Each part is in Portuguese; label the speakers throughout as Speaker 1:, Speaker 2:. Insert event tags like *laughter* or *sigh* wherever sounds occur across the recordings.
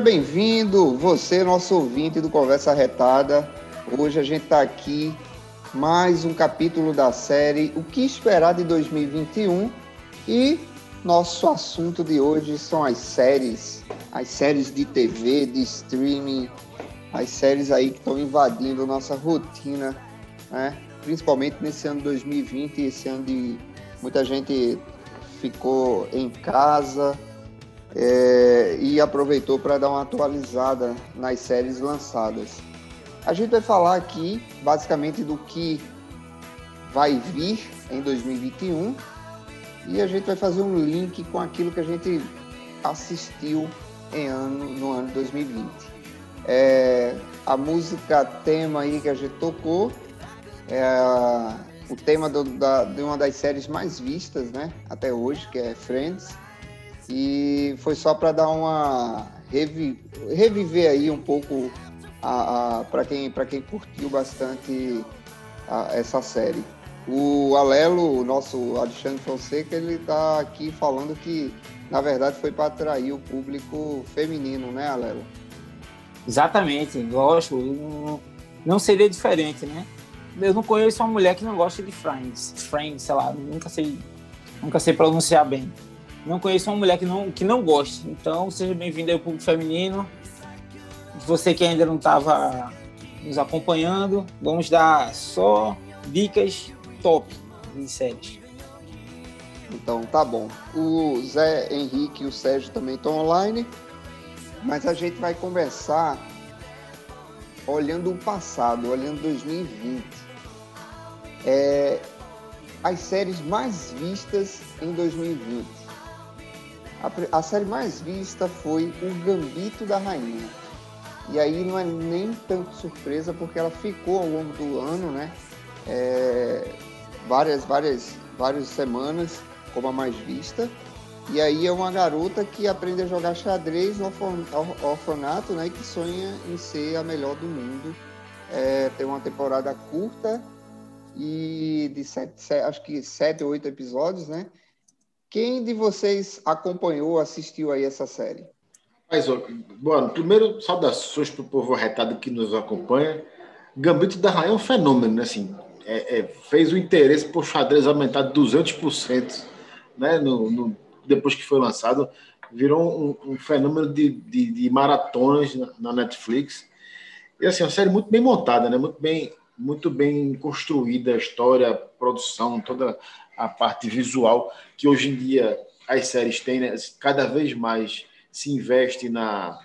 Speaker 1: Seja bem-vindo, você, nosso ouvinte do Conversa Retada. Hoje a gente está aqui, mais um capítulo da série O que esperar de 2021 e nosso assunto de hoje são as séries, as séries de TV, de streaming, as séries aí que estão invadindo nossa rotina, né? principalmente nesse ano 2020, esse ano de muita gente ficou em casa, é, e aproveitou para dar uma atualizada nas séries lançadas. A gente vai falar aqui basicamente do que vai vir em 2021 e a gente vai fazer um link com aquilo que a gente assistiu em ano, no ano 2020. É, a música tema aí que a gente tocou é o tema do, da, de uma das séries mais vistas né, até hoje, que é Friends e foi só para dar uma revi, reviver aí um pouco a, a para quem quem curtiu bastante a, essa série. O Alelo, o nosso Alexandre Fonseca, ele está aqui falando que na verdade foi para atrair o público feminino, né, Alelo?
Speaker 2: Exatamente, gosto. Não seria diferente, né? Eu não conheço uma mulher que não gosta de Friends, Friends, sei lá, nunca sei, nunca sei pronunciar bem não conheço uma mulher que não, que não goste. Então, seja bem-vindo ao público feminino. Você que ainda não estava nos acompanhando, vamos dar só dicas top de séries.
Speaker 1: Então, tá bom. O Zé Henrique e o Sérgio também estão online, mas a gente vai conversar olhando o passado, olhando 2020. É, as séries mais vistas em 2020. A, a série mais vista foi O Gambito da Rainha. E aí não é nem tanto surpresa, porque ela ficou ao longo do ano, né? É, várias, várias, várias semanas como a mais vista. E aí é uma garota que aprende a jogar xadrez no orfanato, né? E que sonha em ser a melhor do mundo. É, tem uma temporada curta e de sete, sete, acho que sete ou oito episódios, né? Quem de vocês acompanhou, assistiu aí essa série?
Speaker 3: Mas, bom, primeiro, saudações para o povo arretado que nos acompanha. Gambito da Rainha é um fenômeno, né? Assim, é, é, fez o interesse por xadrez aumentar 200%, né? No, no, depois que foi lançado, virou um, um fenômeno de, de, de na, na, Netflix. E assim, uma série muito bem montada, né? Muito bem, muito bem construída, a história, a produção, toda a parte visual, que hoje em dia as séries têm, né? cada vez mais se investe na,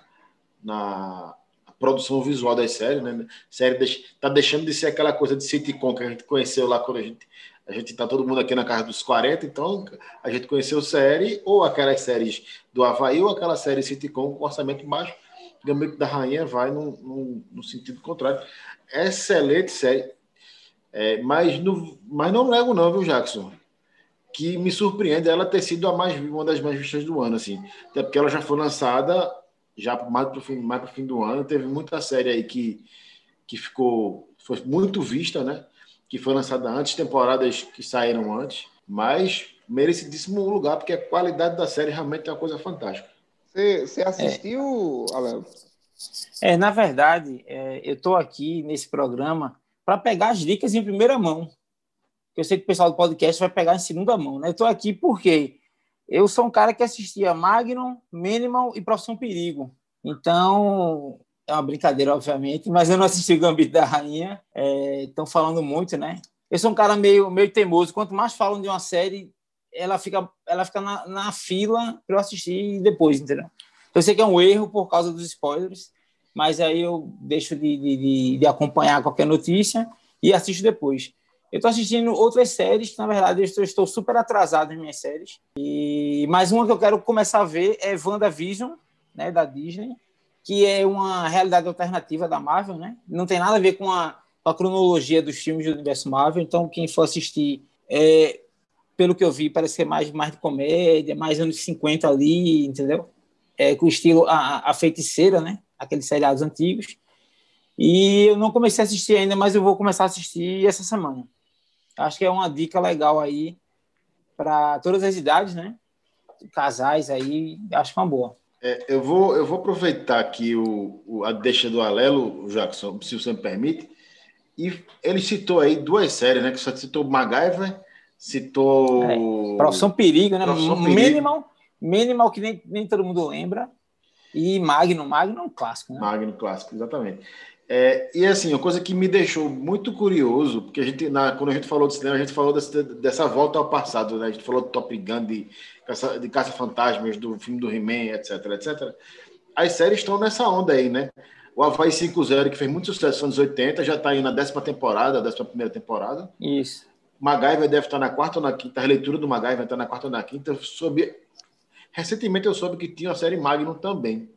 Speaker 3: na produção visual das séries, né? série está deixando de ser aquela coisa de sitcom que a gente conheceu lá quando a gente a gente está todo mundo aqui na casa dos 40, então a gente conheceu série, ou aquelas séries do Havaí, ou aquela série sitcom com orçamento baixo. Gambito da Rainha vai no, no, no sentido contrário. Excelente série. É, mas, no, mas não nego não, viu, Jackson? Que me surpreende ela ter sido a mais uma das mais vistas do ano, assim. Até porque ela já foi lançada já mais para o fim, mais pro fim do ano. Teve muita série aí que, que ficou foi muito vista, né? Que foi lançada antes, temporadas que saíram antes, mas merecidíssimo lugar, porque a qualidade da série realmente é uma coisa fantástica.
Speaker 1: Você, você assistiu, é.
Speaker 2: É, na verdade, é, eu estou aqui nesse programa para pegar as dicas em primeira mão que eu sei que o pessoal do podcast vai pegar em segunda mão, né? Eu estou aqui porque eu sou um cara que assistia Magnum, Minimal e Profissão Perigo. Então, é uma brincadeira, obviamente, mas eu não assisti o Gambito da Rainha. Estão é, falando muito, né? Eu sou um cara meio, meio teimoso. Quanto mais falam de uma série, ela fica, ela fica na, na fila para eu assistir depois, entendeu? Eu sei que é um erro por causa dos spoilers, mas aí eu deixo de, de, de acompanhar qualquer notícia e assisto depois. Eu estou assistindo outras séries, que na verdade eu estou, estou super atrasado em minhas séries. E mais uma que eu quero começar a ver é WandaVision, né, da Disney, que é uma realidade alternativa da Marvel, né? Não tem nada a ver com a, com a cronologia dos filmes do universo Marvel. Então, quem for assistir, é, pelo que eu vi, parece que é mais, mais de comédia, mais anos 50 ali, entendeu? É, com o estilo a, a feiticeira, né? Aqueles seriados antigos. E eu não comecei a assistir ainda, mas eu vou começar a assistir essa semana. Acho que é uma dica legal aí para todas as idades, né? Casais aí, acho que é uma boa.
Speaker 3: É, eu, vou, eu vou aproveitar aqui o, o, a deixa do Alelo, Jackson, se você me permite. E ele citou aí duas séries, né? Que só citou MacGyver, citou.
Speaker 2: É, Profissão Perigo, né? Profissão Perigo. Minimal, Minimal, que nem, nem todo mundo lembra. E Magno, Magno é um clássico, né?
Speaker 3: Magno clássico, exatamente. É, e assim, uma coisa que me deixou muito curioso, porque a gente, na, quando a gente falou de cinema, a gente falou dessa, dessa volta ao passado, né? A gente falou do Top Gun, de Caça, de Caça Fantasmas, do filme do He-Man, etc, etc. As séries estão nessa onda aí, né? O Havaí 5.0, que fez muito sucesso nos anos 80, já está aí na décima temporada, décima primeira temporada.
Speaker 2: Isso.
Speaker 3: MacGyver deve estar na quarta ou na quinta, a releitura do MacGyver está na quarta ou na quinta. Soube... Recentemente eu soube que tinha a série Magnum também.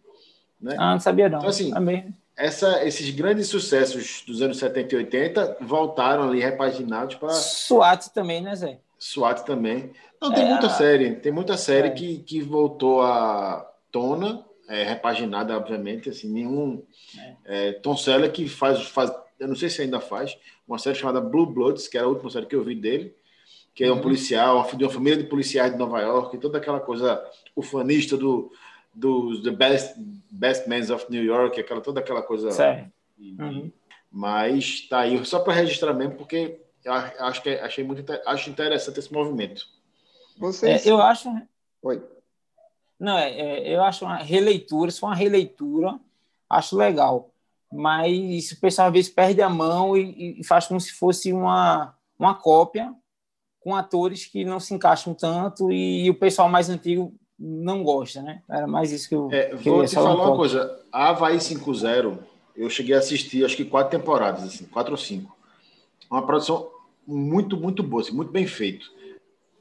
Speaker 3: Né?
Speaker 2: Ah, não sabia não.
Speaker 3: Então, assim, Amém essa, esses grandes sucessos dos anos 70 e 80 voltaram ali repaginados para.
Speaker 2: SWAT também, né, Zé?
Speaker 3: SWAT também. Não, tem é, muita série. Tem muita série é. que, que voltou à tona, é, repaginada, obviamente. Assim, nenhum. É. é Tom Selleck que faz, faz. Eu não sei se ainda faz, uma série chamada Blue Bloods, que era a última série que eu vi dele, que é um uhum. policial, de uma família de policiais de Nova York, e toda aquela coisa ufanista do dos The Best, Best Men of New York, aquela, toda aquela coisa.
Speaker 2: Certo. Uhum.
Speaker 3: Mas tá aí, só para registrar mesmo, porque eu acho que achei muito acho interessante esse movimento.
Speaker 2: Vocês... É, eu acho.
Speaker 1: Oi.
Speaker 2: Não, é, é, eu acho uma releitura, se for uma releitura, acho legal. Mas o pessoal às vezes perde a mão e, e faz como se fosse uma, uma cópia com atores que não se encaixam tanto e, e o pessoal mais antigo não gosta, né? Era mais isso que eu.
Speaker 3: É, vou te falar uma coisa. A Havaí 5.0, eu cheguei a assistir acho que quatro temporadas, assim, quatro ou cinco. Uma produção muito, muito boa, assim, muito bem feito.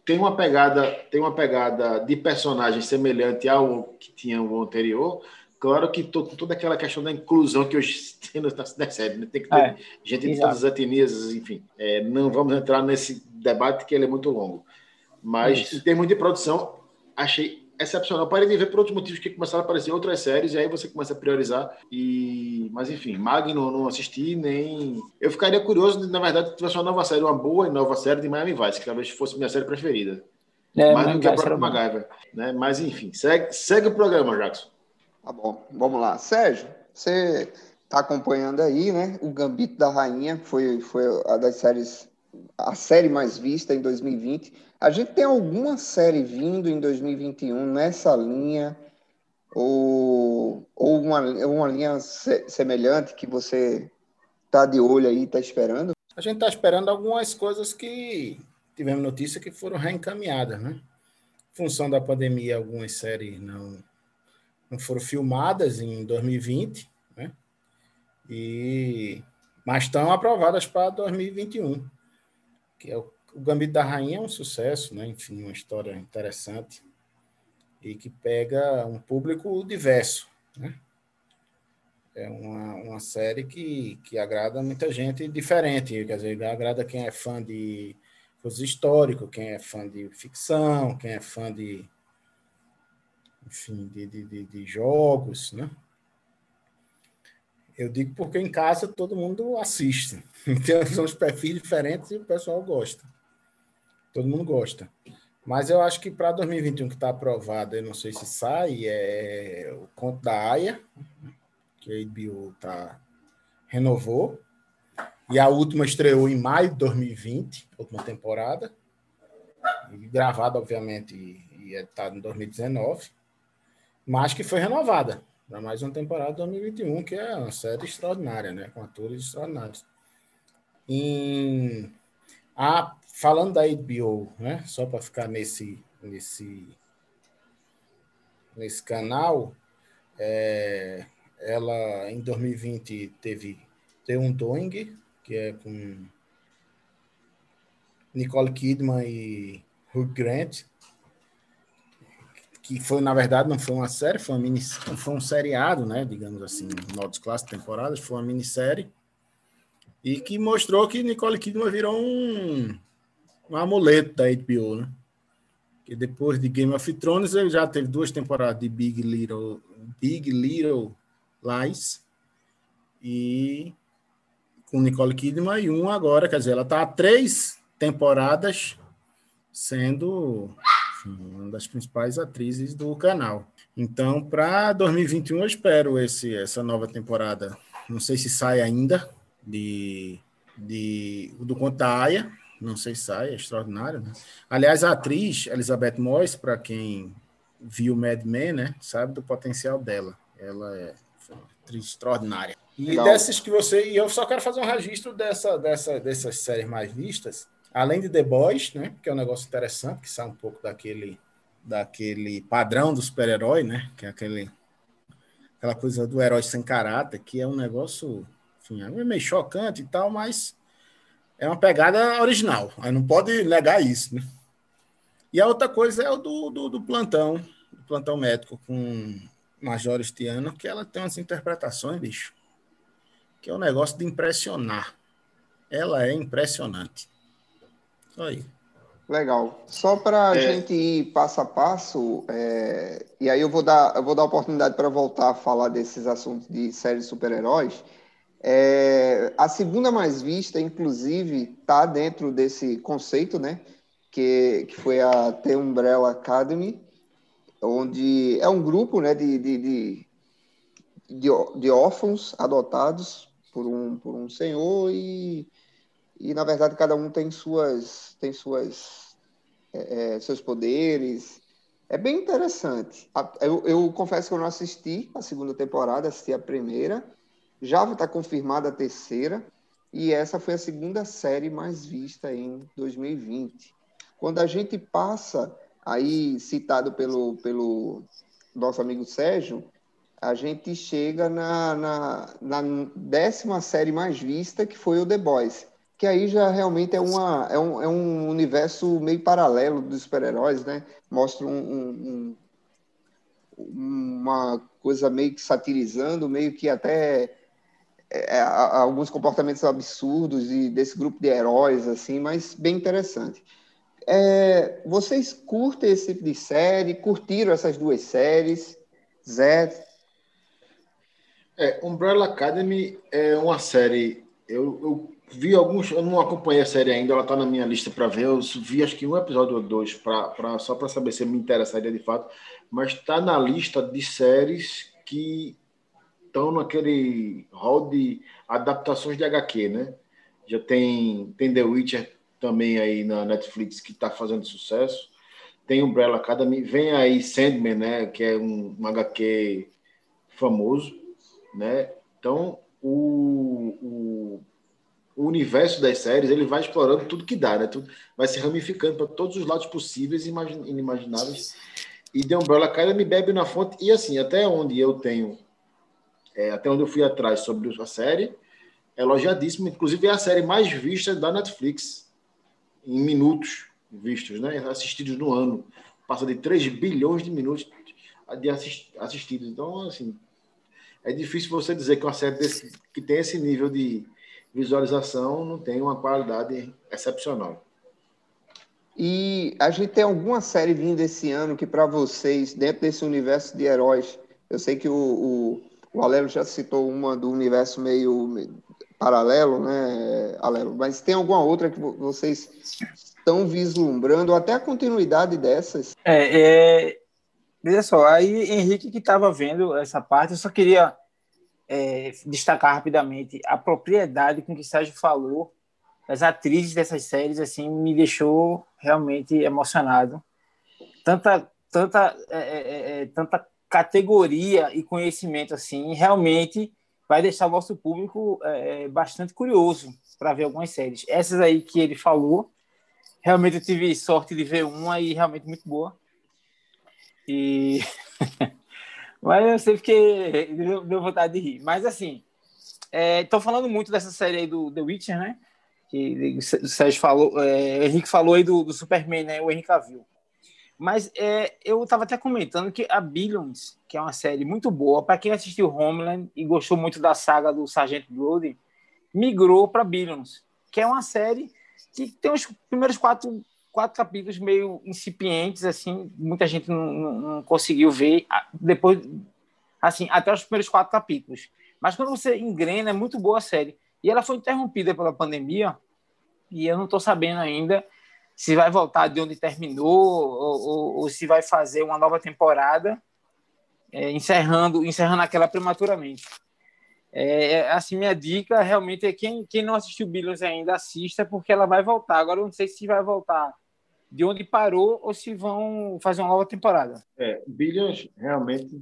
Speaker 3: Tem uma pegada, tem uma pegada de personagem semelhante ao que tinha o anterior. Claro que tô, toda aquela questão da inclusão que hoje *laughs* tem na série, né? tem que ter é, gente de todas as etnias, enfim. É, não vamos entrar nesse debate que ele é muito longo. Mas, Isso. em termos de produção, achei excepcional. Parei de ver por outros motivos que começaram a aparecer outras séries, e aí você começa a priorizar. E... Mas enfim, Magno não assisti, nem. Eu ficaria curioso, na verdade, se tivesse uma nova série, uma boa e nova série de Miami Vice, que talvez fosse minha série preferida. É, mais do que a própria MacGyver. Né? Mas enfim, segue, segue o programa, Jackson.
Speaker 1: Tá bom, vamos lá. Sérgio, você está acompanhando aí, né? O Gambito da Rainha, que foi, foi a das séries, a série mais vista em 2020 a gente tem alguma série vindo em 2021 nessa linha ou, ou uma, uma linha se, semelhante que você está de olho aí, está esperando?
Speaker 4: A gente está esperando algumas coisas que tivemos notícia que foram reencaminhadas, né? Em função da pandemia, algumas séries não, não foram filmadas em 2020, né? E, mas estão aprovadas para 2021, que é o o Gambito da Rainha é um sucesso, né? Enfim, uma história interessante e que pega um público diverso, né? É uma, uma série que, que agrada muita gente diferente, quer dizer, agrada quem é fã de coisas históricas, quem é fã de ficção, quem é fã de, enfim, de, de, de jogos, né? Eu digo porque em casa todo mundo assiste. Então, são os perfis diferentes e o pessoal gosta todo mundo gosta. Mas eu acho que para 2021 que está aprovado, eu não sei se sai, é o Conto da Aya, que a HBO tá, renovou. E a última estreou em maio de 2020, última temporada. Gravada, obviamente, e está em 2019. Mas que foi renovada para mais uma temporada de 2021, que é uma série extraordinária, né? Com atores extraordinários. Em... A falando da HBO, né? Só para ficar nesse nesse nesse canal, é, ela em 2020 teve The Undoing, que é com Nicole Kidman e Hugh Grant, que foi na verdade não foi uma série, foi uma mini, foi um seriado, né? Digamos assim, modos clássicos temporadas, foi uma minissérie e que mostrou que Nicole Kidman virou um um amuleto da HBO, né? Que depois de Game of Thrones ele já teve duas temporadas de Big Little Big Little Lies e com Nicole Kidman e um agora, quer dizer, ela está há três temporadas sendo uma das principais atrizes do canal. Então, para 2021, eu espero esse, essa nova temporada. Não sei se sai ainda de, de do conto da Aya. Não sei se sai, é extraordinário. Né? Aliás, a atriz Elizabeth Moss, para quem viu Mad Men, né, sabe do potencial dela. Ela é atriz extraordinária. E Legal. dessas que você. E eu só quero fazer um registro dessa, dessa, dessas séries mais vistas. Além de The Boys, né? Que é um negócio interessante, que sai um pouco daquele, daquele padrão do super-herói, né? Que é aquele, aquela coisa do herói sem caráter, que é um negócio, enfim, é meio chocante e tal, mas é uma pegada original. Aí não pode negar isso, né? E a outra coisa é o do, do, do plantão, do plantão médico com Major Estiano, que ela tem umas interpretações, bicho que é um negócio de impressionar. Ela é impressionante. Só aí.
Speaker 1: Legal. Só para a é. gente ir passo a passo, é... e aí eu vou dar, eu vou dar a oportunidade para voltar a falar desses assuntos de séries super-heróis. É... A segunda mais vista, inclusive, está dentro desse conceito, né? Que, que foi a The Umbrella Academy, onde é um grupo né, de, de, de, de, de órfãos adotados por um, por um senhor e, e na verdade cada um tem suas tem suas é, é, seus poderes é bem interessante eu, eu confesso que eu não assisti a segunda temporada assisti a primeira já está confirmada a terceira e essa foi a segunda série mais vista em 2020 quando a gente passa aí citado pelo pelo nosso amigo Sérgio a gente chega na, na, na, décima série mais vista, que foi o The Boys. Que aí já realmente é, uma, é, um, é um universo meio paralelo dos super-heróis, né? Mostra um, um, uma coisa meio que satirizando, meio que até é, alguns comportamentos absurdos e desse grupo de heróis, assim, mas bem interessante. É, vocês curtem esse tipo de série? Curtiram essas duas séries? Zé,
Speaker 3: é, Umbrella Academy é uma série. Eu, eu, vi alguns. Eu não acompanhei a série ainda, ela está na minha lista para ver. Eu vi acho que um episódio ou dois, pra, pra só para saber se me interessaria de fato. Mas está na lista de séries que estão naquele hall de adaptações de HQ, né? Já tem, tem The Witcher também aí na Netflix que está fazendo sucesso. Tem Umbrella Academy, vem aí Sandman, né? Que é um, um HQ famoso né? Então, o, o, o, universo das séries ele vai explorando tudo que dá, né? Tudo, vai se ramificando para todos os lados possíveis e inimagináveis. E The Umbrella Academy bebe na fonte. E assim, até onde eu tenho, é, até onde eu fui atrás sobre a série, elogiadíssimo. Inclusive, é a série mais vista da Netflix, em minutos vistos, né? Assistidos no ano. Passa de 3 bilhões de minutos de assistidos. Então, assim, é difícil você dizer que uma série desse, que tem esse nível de visualização não tem uma qualidade excepcional.
Speaker 1: E a gente tem alguma série vindo esse ano que, para vocês, dentro desse universo de heróis, eu sei que o, o, o Alelo já citou uma do universo meio, paralelo, né, Alelo? Mas tem alguma outra que vocês estão vislumbrando, até a continuidade dessas?
Speaker 2: É, é Veja só, aí Henrique que estava vendo essa parte, eu só queria é, destacar rapidamente a propriedade com que Sérgio falou das atrizes dessas séries, assim, me deixou realmente emocionado. Tanta, tanta, é, é, é tanta categoria e conhecimento, assim, realmente vai deixar o nosso público é, bastante curioso para ver algumas séries. Essas aí que ele falou, realmente eu tive sorte de ver uma e realmente muito boa. E. *laughs* Mas eu sei porque deu, vontade de rir. Mas assim, estou é, falando muito dessa série aí do The Witcher, né? Que o Sérgio falou, é, o Henrique falou aí do, do Superman, né? O Henrique viu. Mas é, eu estava até comentando que a Billions, que é uma série muito boa, para quem assistiu Homeland e gostou muito da saga do Sargento Brody, migrou para Billions, que é uma série que tem os primeiros quatro quatro capítulos meio incipientes, assim, muita gente não, não, não, conseguiu ver depois, assim, até os primeiros quatro capítulos. Mas quando você engrena, é muito boa a série. E ela foi interrompida pela pandemia, e eu não estou sabendo ainda se vai voltar de onde terminou ou, ou, ou, se vai fazer uma nova temporada. é, encerrando, encerrando aquela prematuramente. É, é, assim, minha dica realmente é quem, quem não assistiu Billions ainda, assista, porque ela vai voltar. Agora, eu não sei se vai voltar de onde parou ou se vão fazer uma nova temporada.
Speaker 3: É, Billions realmente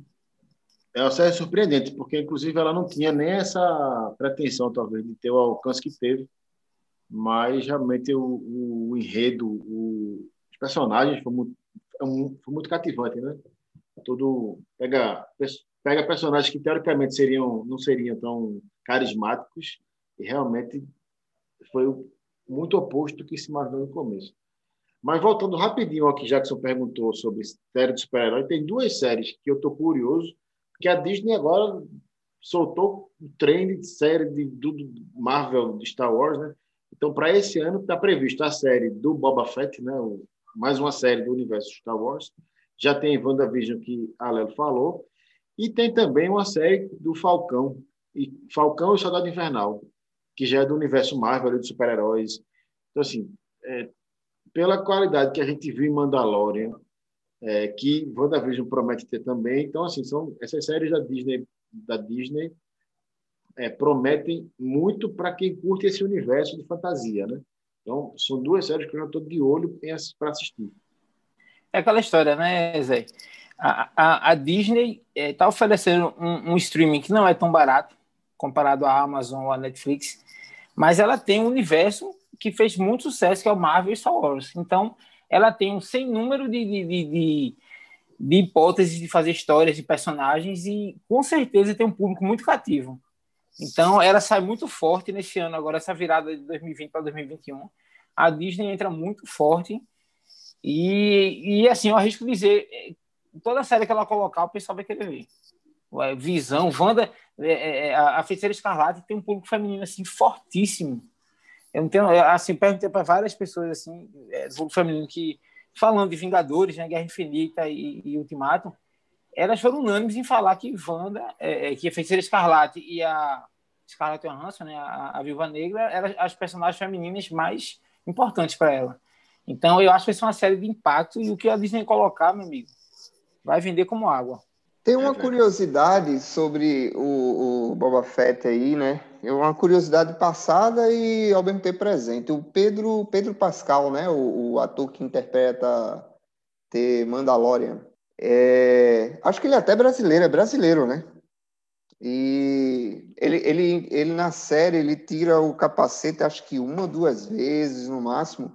Speaker 3: é uma série surpreendente, porque inclusive ela não tinha nem essa pretensão, talvez, de ter o alcance que teve, mas realmente o, o, enredo, o, os personagens foi muito, foi muito cativante, né? Tudo pega pega personagens que teoricamente seriam não seriam tão carismáticos e realmente foi muito oposto do que se imaginou no começo. Mas voltando rapidinho ao que Jackson perguntou sobre série de super-herói, tem duas séries que eu estou curioso, que a Disney agora soltou o trem de série de, do Marvel, de Star Wars, né? Então, para esse ano, está previsto a série do Boba Fett, né? Mais uma série do universo Star Wars. Já tem WandaVision, que a Lelo falou. E tem também uma série do Falcão, e Falcão e o Soldado Invernal, que já é do universo Marvel, de super-heróis. Então, assim, é, pela qualidade que a gente viu em Mandalorian, é, que WandaVision promete ter também. Então, assim, são essas séries da Disney, da Disney é, prometem muito para quem curte esse universo de fantasia, né? Então, são duas séries que eu estou de olho para assistir.
Speaker 2: É aquela história, né, Zé? A, a, a Disney está é, oferecendo um, um, streaming que não é tão barato comparado à Amazon ou à Netflix, mas ela tem um universo que fez muito sucesso, que é o Marvel e Star Wars. Então, ela tem um sem número de, de, de, de, de hipóteses de fazer histórias de personagens e, com certeza, tem um público muito cativo. Então, ela sai muito forte nesse ano, agora, essa virada de 2020 para 2021. A Disney entra muito forte. E, e assim, eu arrisco dizer, toda série que ela colocar, o pessoal vai querer ver. Visão, Wanda, é, é, a Feiticeira Escarlate tem um público feminino assim fortíssimo. Eu não tenho, assim, perguntei para várias pessoas assim, é, do feminino que falando de Vingadores, né, Guerra Infinita e, e Ultimato, elas foram unânimes em falar que Wanda, é, é que a Feiticeira Escarlate e a Scarlett Johansson, né, a, a Viúva Negra, eram as personagens femininas mais importantes para ela. Então, eu acho que vai ser uma série de impacto e o que a Disney colocar, meu amigo, vai vender como água.
Speaker 1: Tem uma curiosidade sobre o, o Boba Fett aí, né? É uma curiosidade passada e ao mesmo tempo presente. O Pedro, Pedro Pascal, né? O, o ator que interpreta The Mandalorian. É, acho que ele é até brasileiro, é brasileiro, né? E ele, ele, ele na série ele tira o capacete acho que uma duas vezes no máximo.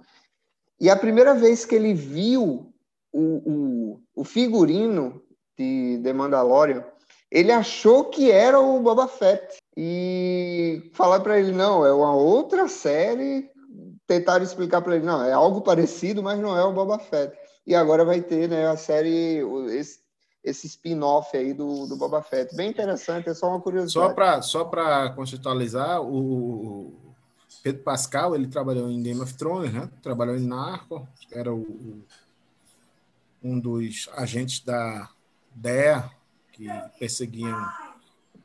Speaker 1: E a primeira vez que ele viu o, o, o figurino de The Mandalorian, ele achou que era o Boba Fett. E falar para ele, não, é uma outra série. Tentaram explicar para ele, não, é algo parecido, mas não é o Boba Fett. E agora vai ter né, a série, esse, esse spin-off aí do, do Boba Fett. Bem interessante, é só uma curiosidade.
Speaker 4: Só para só contextualizar, o Pedro Pascal, ele trabalhou em Game of Thrones, né? trabalhou em Narco, era o, o um dos agentes da DEA, que perseguiam,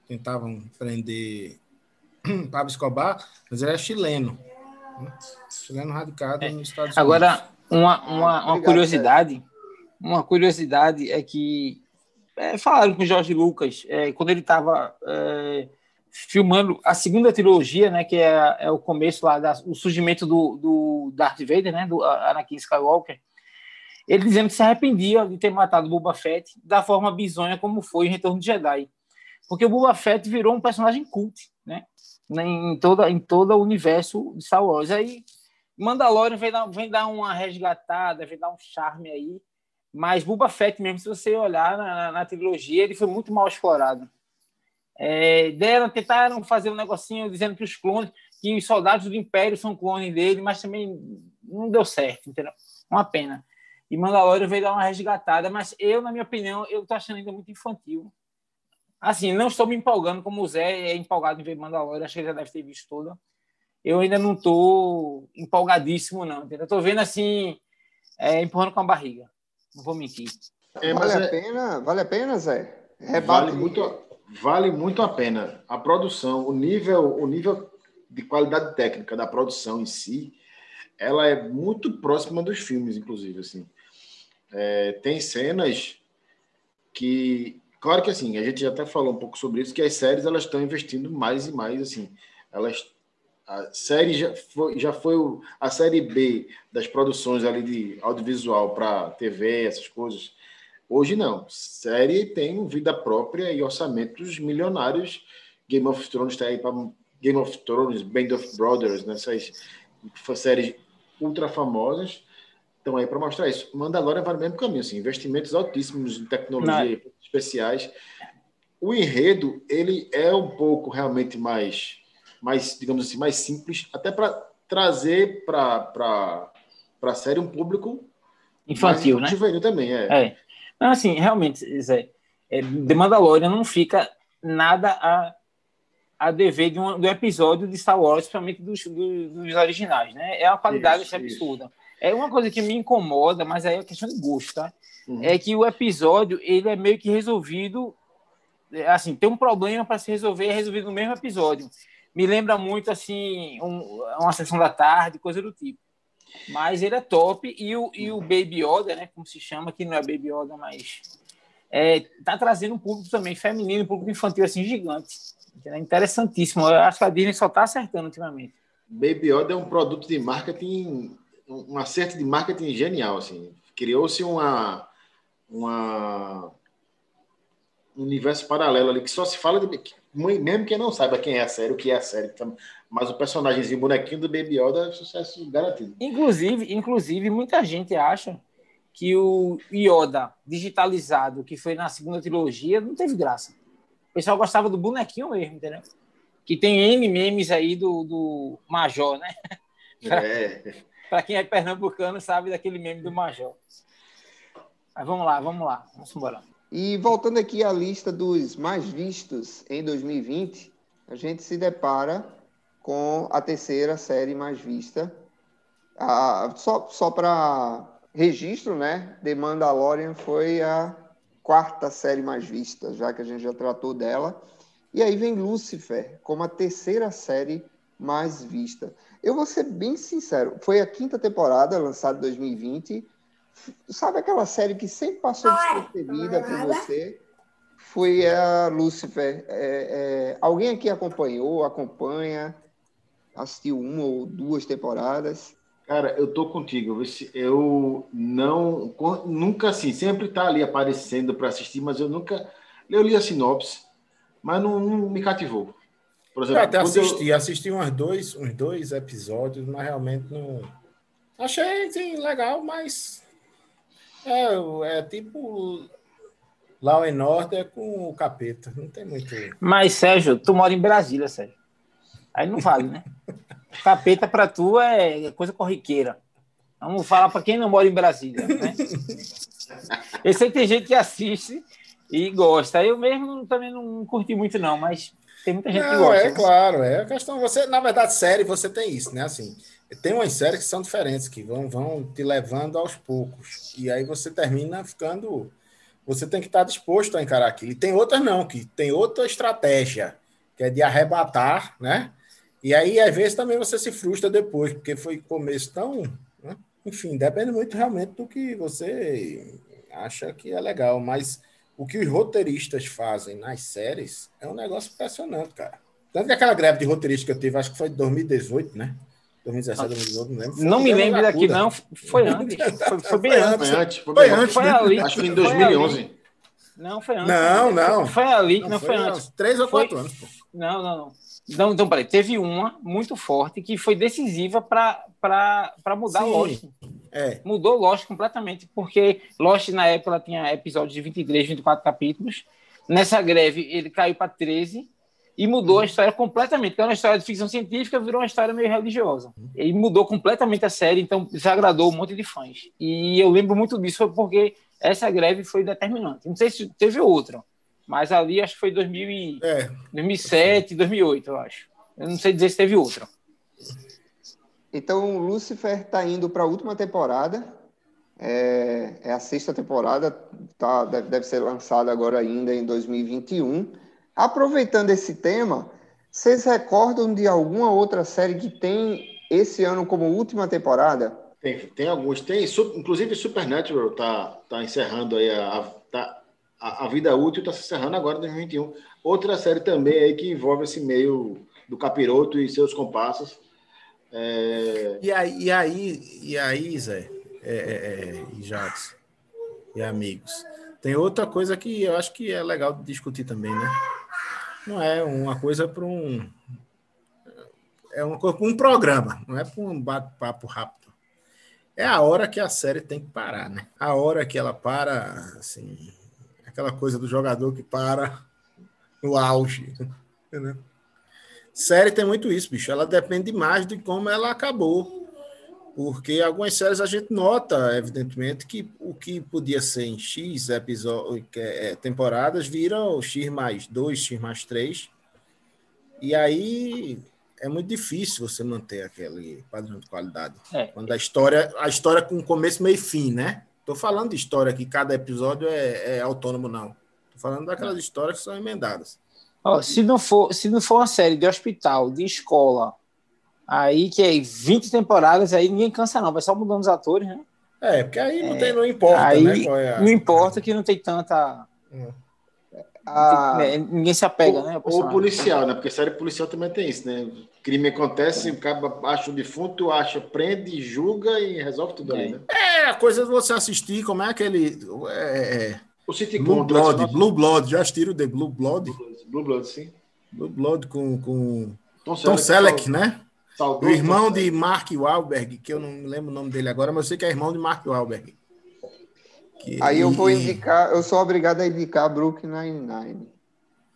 Speaker 4: tentavam prender *clears throat* Pablo Escobar, mas ele é chileno. Né? Chileno radicado é. nos Estados
Speaker 2: Agora, Unidos. Agora, uma, uma, uma curiosidade, uma curiosidade é que é, falaram com o Jorge Lucas, é, quando ele estava é, filmando a segunda trilogia, né, que é, é o começo lá, da, o surgimento do, do Darth Vader, né, do Anakin Skywalker, ele dizendo que se arrependia de ter matado Boba Fett da forma bizonha como foi em Retorno de Jedi. Porque o Boba Fett virou um personagem cult, né? Em, toda, em todo o universo de Star Wars. Aí Mandalorian vem dar, vem dar uma resgatada, vem dar um charme aí. Mas Boba Fett mesmo, se você olhar na, na, na trilogia, ele foi muito mal explorado. É, deram, tentaram fazer um negocinho dizendo que os clones, que os soldados do Império são clones dele, mas também não deu certo, entendeu? Uma pena. E Mandalorian veio dar uma resgatada, mas eu, na minha opinião, eu tô achando ainda muito infantil. Assim, não estou me empolgando como o Zé é empolgado em ver Mandalorian, acho que ele já deve ter visto toda. Eu ainda não estou empolgadíssimo, não. Entendeu? Estou vendo assim, é, empurrando com a barriga. Não vou mentir.
Speaker 1: É, vale a é... pena, vale a pena, Zé?
Speaker 3: Vale muito, vale muito a pena. A produção, o nível, o nível de qualidade técnica da produção em si, ela é muito próxima dos filmes, inclusive, assim. É, tem cenas que Claro que assim, a gente já até falou um pouco sobre isso, que as séries elas estão investindo mais e mais, assim, elas a série já foi, já foi o, a série B das produções ali de audiovisual para TV, essas coisas. Hoje não. Série tem vida própria e orçamentos milionários. Game of Thrones está aí para Game of Thrones, Band of Brothers, nessas né, séries ultra famosas estão aí para mostrar isso. Mandalorian vai no mesmo caminho, assim, investimentos altíssimos em tecnologia não. especiais. O enredo ele é um pouco realmente mais mais, digamos assim, mais simples, até para trazer para a série um público
Speaker 2: infantil, né?
Speaker 3: Juvenil também, é.
Speaker 2: é. Não, assim, realmente, Zé, é, The Mandalorian não fica nada a, a dever de um, do episódio de Star Wars, principalmente dos, dos, dos originais, né? É uma qualidade isso, absurda. Isso. É uma coisa que me incomoda, mas aí é questão de gosto, tá? Uhum. É que o episódio, ele é meio que resolvido, é, assim, tem um problema para se resolver, é resolvido no mesmo episódio me lembra muito assim um, uma sessão da tarde, coisa do tipo. Mas ele é top e o, e o Baby Yoda, né, como se chama, que não é Baby Yoda, mas é, tá trazendo um público também feminino, um público infantil assim gigante. É interessantíssimo. Eu acho que a Disney só está acertando ultimamente.
Speaker 3: Baby Yoda é um produto de marketing, um acerto de marketing genial, assim. Criou-se uma uma um universo paralelo ali que só se fala de mesmo quem não saiba quem é a série, o que é a série, mas o personagemzinho bonequinho do Baby Yoda é sucesso garantido.
Speaker 2: Inclusive, inclusive, muita gente acha que o Yoda digitalizado, que foi na segunda trilogia, não teve graça. O pessoal gostava do bonequinho mesmo, entendeu? Que tem N memes aí do, do Major, né? *laughs*
Speaker 3: É. *laughs*
Speaker 2: Para quem é pernambucano, sabe daquele meme do Major. Mas vamos lá, vamos lá, vamos embora.
Speaker 1: E voltando aqui à lista dos mais vistos em 2020, a gente se depara com a terceira série mais vista. Ah, só só para registro, né? The Mandalorian foi a quarta série mais vista, já que a gente já tratou dela. E aí vem Lucifer como a terceira série mais vista. Eu vou ser bem sincero, foi a quinta temporada lançada em 2020 Sabe aquela série que sempre passou despercebida por você? Foi a Lucifer. É, é, alguém aqui acompanhou, acompanha, assistiu uma ou duas temporadas?
Speaker 3: Cara, eu tô contigo. Eu não, nunca assim, sempre tá ali aparecendo para assistir, mas eu nunca, eu li a sinopse, mas não, não me cativou.
Speaker 4: Por exemplo, eu até assisti, eu... assisti uns dois, uns dois episódios, mas realmente não achei sim, legal, mas é, é tipo Law and Order com o capeta. Não tem muito.
Speaker 2: Mas, Sérgio, tu mora em Brasília, Sérgio. Aí não vale, né? *laughs* capeta para tu é coisa corriqueira. Vamos falar para quem não mora em Brasília, né? Eu sei que tem gente que assiste e gosta. Eu mesmo também não curti muito, não, mas tem muita gente não, que gosta.
Speaker 4: É claro, é a questão. Você, na verdade, série, você tem isso, né? Assim, tem umas séries que são diferentes, que vão, vão te levando aos poucos. E aí você termina ficando. Você tem que estar disposto a encarar aquilo. E tem outras não, que tem outra estratégia, que é de arrebatar, né? E aí, às vezes, também você se frustra depois, porque foi começo tão. Né? Enfim, depende muito realmente do que você acha que é legal. Mas o que os roteiristas fazem nas séries é um negócio impressionante, cara. Tanto que aquela greve de roteirista que eu tive, acho que foi em 2018, né? 2017, 2018, não lembro.
Speaker 2: Não me lembro daqui, não. Foi antes. Foi, foi bem antes.
Speaker 3: Foi antes. Foi, foi antes. Foi ali. Acho que em 2011.
Speaker 2: Não, foi antes.
Speaker 4: Não, não.
Speaker 2: Foi ali que não, foi, antes.
Speaker 4: Três ou quatro anos, pô.
Speaker 2: Não, não, não. Então, então, peraí, teve uma muito forte que foi decisiva para mudar Sim, Lost.
Speaker 4: É.
Speaker 2: Mudou Lost completamente, porque Lost na época ela tinha episódios de 23, 24 capítulos. Nessa greve ele caiu para 13 e mudou a história completamente. Então, uma história de ficção científica virou uma história meio religiosa. E mudou completamente a série, então desagradou um monte de fãs. E eu lembro muito disso foi porque essa greve foi determinante. Não sei se teve outra, mas ali acho que foi 2000 e... é. 2007, 2008, eu acho. Eu não sei dizer se teve outra.
Speaker 1: Então, Lucifer está indo para a última temporada. É, é, a sexta temporada, tá, deve, deve ser lançada agora ainda em 2021. Aproveitando esse tema, vocês recordam de alguma outra série que tem esse ano como última temporada?
Speaker 3: Tem, tem alguns. Tem, inclusive Supernatural tá, tá encerrando aí a, a tá, a, a vida útil está se encerrando agora em 2021. Outra série também aí que envolve esse meio do capiroto e seus compassos. É...
Speaker 4: E aí, e aí, e aí Zé, é, é, é, e Jacques, e amigos, tem outra coisa que eu acho que é legal discutir também, né? Não é uma coisa para um. É uma coisa para um programa, não é para um bate-papo rápido. É a hora que a série tem que parar, né? A hora que ela para, assim, aquela coisa do jogador que para no auge. Entendeu? Série tem muito isso, bicho. Ela depende mais de como ela acabou. Porque algumas séries a gente nota, evidentemente, que o que podia ser em X episódios, é, temporadas vira o X mais 2, X mais 3. E aí é muito difícil você manter aquele padrão de qualidade. É. Quando a história, a história com começo, meio e fim, né? Tô falando de história que cada episódio é, é autônomo, não. Tô falando daquelas histórias que são emendadas.
Speaker 2: Oh, se, não for, se não for uma série de hospital, de escola, Aí que é 20 temporadas, aí ninguém cansa, não. Vai só mudando os atores, né?
Speaker 4: É, porque aí não, é, tem, não importa,
Speaker 2: aí,
Speaker 4: né?
Speaker 2: É a... Não importa que não tem tanta. Hum. A... Né, ninguém se apega,
Speaker 3: o,
Speaker 2: né?
Speaker 3: Ou policial, né? Porque série policial também tem isso, né? Crime acontece, o cara acha o defunto, acha, prende, julga e resolve tudo é. ali, né?
Speaker 4: É, a coisa de você assistir, como é aquele. É, é
Speaker 3: o City
Speaker 4: Blue Blood, Blue Blood, já assistiram The Blue Blood?
Speaker 3: Blue Blood, sim.
Speaker 4: Blue Blood com, com Tom Selleck, Tom Selleck né? O irmão de Mark Wahlberg, que eu não lembro o nome dele agora, mas eu sei que é irmão de Mark Wahlberg.
Speaker 1: Que... Aí eu vou indicar, eu sou obrigado a indicar Brooklyn Nine-Nine.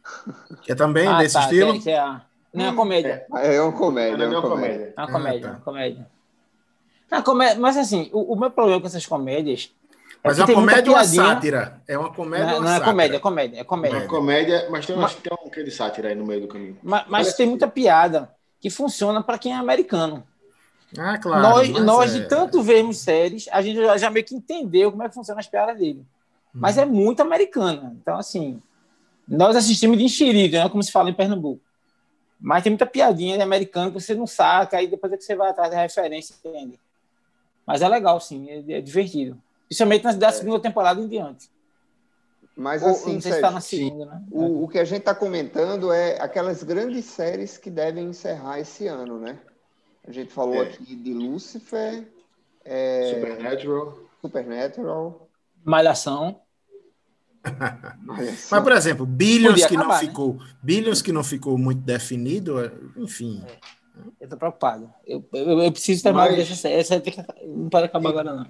Speaker 1: *laughs*
Speaker 4: Que é também ah, desse tá, estilo? Que, que
Speaker 2: é Não é uma comédia.
Speaker 1: É, é uma comédia. É uma comédia.
Speaker 2: É uma comédia, ah, tá. comédia. Não, comédia. Mas assim, o, o, meu problema com essas comédias.
Speaker 4: É mas é uma comédia ou uma sátira? É uma comédia
Speaker 2: não,
Speaker 4: ou
Speaker 2: não é comédia, é comédia, é comédia. É
Speaker 3: comédia, mas tem, mas, tem um que de sátira aí no meio do caminho.
Speaker 2: Mas, mas tem muita piada que funciona para quem é americano.
Speaker 4: Ah, claro.
Speaker 2: Nós, nós é... de tanto vermos séries, a gente já, já, meio que entendeu como é que funciona as piadas dele. Hum. Mas é muito americana. Então, assim, nós assistimos de enxerido, né? Como se fala em Pernambuco. Mas tem muita piadinha de americano que você não saca, aí depois é que você vai atrás da referência, entende? Mas é legal, sim, é, é divertido. Principalmente na da é. segunda temporada em diante.
Speaker 1: Mas Ou, assim, Sérgio, tá na segunda, né? o, o que a gente está comentando é aquelas grandes séries que devem encerrar esse ano, né? A gente falou é. aqui de Lucifer,
Speaker 3: é... Supernatural.
Speaker 1: Supernatural. *laughs*
Speaker 2: Malhação.
Speaker 4: Mas, por exemplo, Billions que não né? ficou, Billions que não ficou muito definido, é, enfim.
Speaker 2: Eu tô preocupado. Eu, eu, eu preciso terminar Mas... essa série. Essa que... não pode acabar agora, não.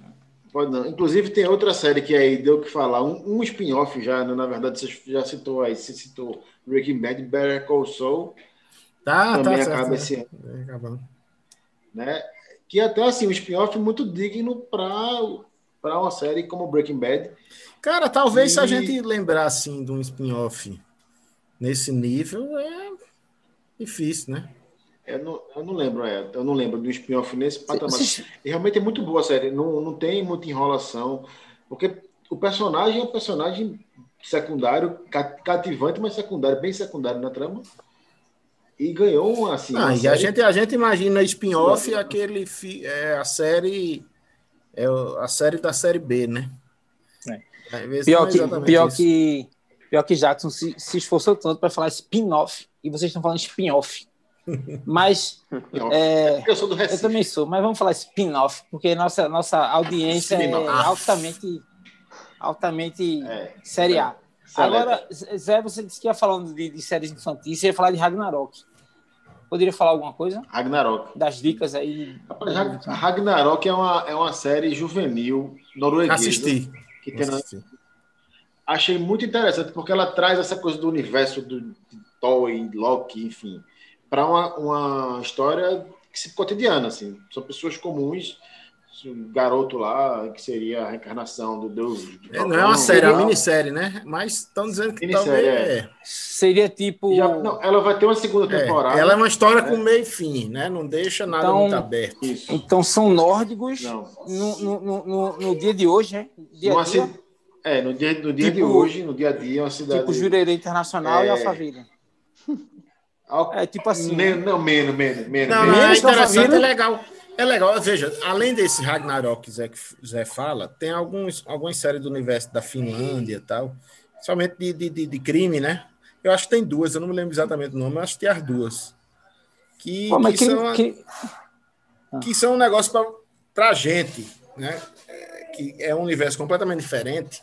Speaker 3: Pode não. Inclusive, tem outra série que aí deu o que falar, um, um spin-off já, né? na verdade, você já citou aí, você citou Breaking Bad, Better Call Saul.
Speaker 4: Tá,
Speaker 3: também
Speaker 4: tá
Speaker 3: acaba certo. esse ano. É, né? Que até assim, um spin-off muito digno para uma série como Breaking Bad.
Speaker 4: Cara, talvez e... se a gente lembrar assim de um spin-off nesse nível, é difícil, né?
Speaker 3: Eu não, eu não lembro, é, eu não lembro do spin-off nesse patamar. E realmente é muito boa a série, não, não tem muita enrolação, porque o personagem é um personagem secundário, cativante, mas secundário, bem secundário na trama. E ganhou assim.
Speaker 4: Ah, e série... a, gente, a gente imagina spin-off aquele é, a série é a série da série B, né?
Speaker 2: É. Pior, que, pior, que, pior que Jackson se, se esforçou tanto para falar spin-off e vocês estão falando spin-off. Mas é, *laughs* é eu, sou do eu também sou, mas vamos falar spin-off, porque nossa, nossa audiência é altamente, altamente é, série A. Agora, Zé, você disse que ia falando de, de séries infantis, você ia falar de Ragnarok. Poderia falar alguma coisa?
Speaker 3: Ragnarok.
Speaker 2: Das dicas aí.
Speaker 3: Ragnarok é uma, é uma série juvenil norueguesa.
Speaker 4: Assisti.
Speaker 3: Que tem Assisti. Achei muito interessante, porque ela traz essa coisa do universo do Thor e Loki, enfim para uma, uma história cotidiana, assim. São pessoas comuns, um garoto lá, que seria a reencarnação do Deus. Do
Speaker 4: é, não é uma série, é uma minissérie, né? Mas estão dizendo que
Speaker 2: minissérie, talvez... É. Seria tipo...
Speaker 3: Já, não, ela vai ter uma segunda é, temporada.
Speaker 4: ela é uma história com meio e fim, né? Não deixa nada então, muito aberto.
Speaker 2: Isso. Então são nórdicos no, no, no, no, dia de hoje, né? Dia
Speaker 3: a dia. É, no dia, no dia tipo, de hoje, no dia a dia, é uma cidade...
Speaker 2: Tipo Jurerê Internacional é... e Alphaville.
Speaker 3: É tipo assim. Men, né? Não, menos, menos, menos.
Speaker 4: Não, menos, é interessante, é legal. É legal, veja, além desse Ragnarok que Zé, Zé fala, tem alguns, algumas séries do universo da Finlândia e tal. somente de, de, de, de, crime, né? Eu acho que tem duas, eu não me lembro exatamente o nome, mas acho que tem as duas. Que, Pô, que, que, são, que... que são um negócio para a gente, né? É, que é um universo completamente diferente.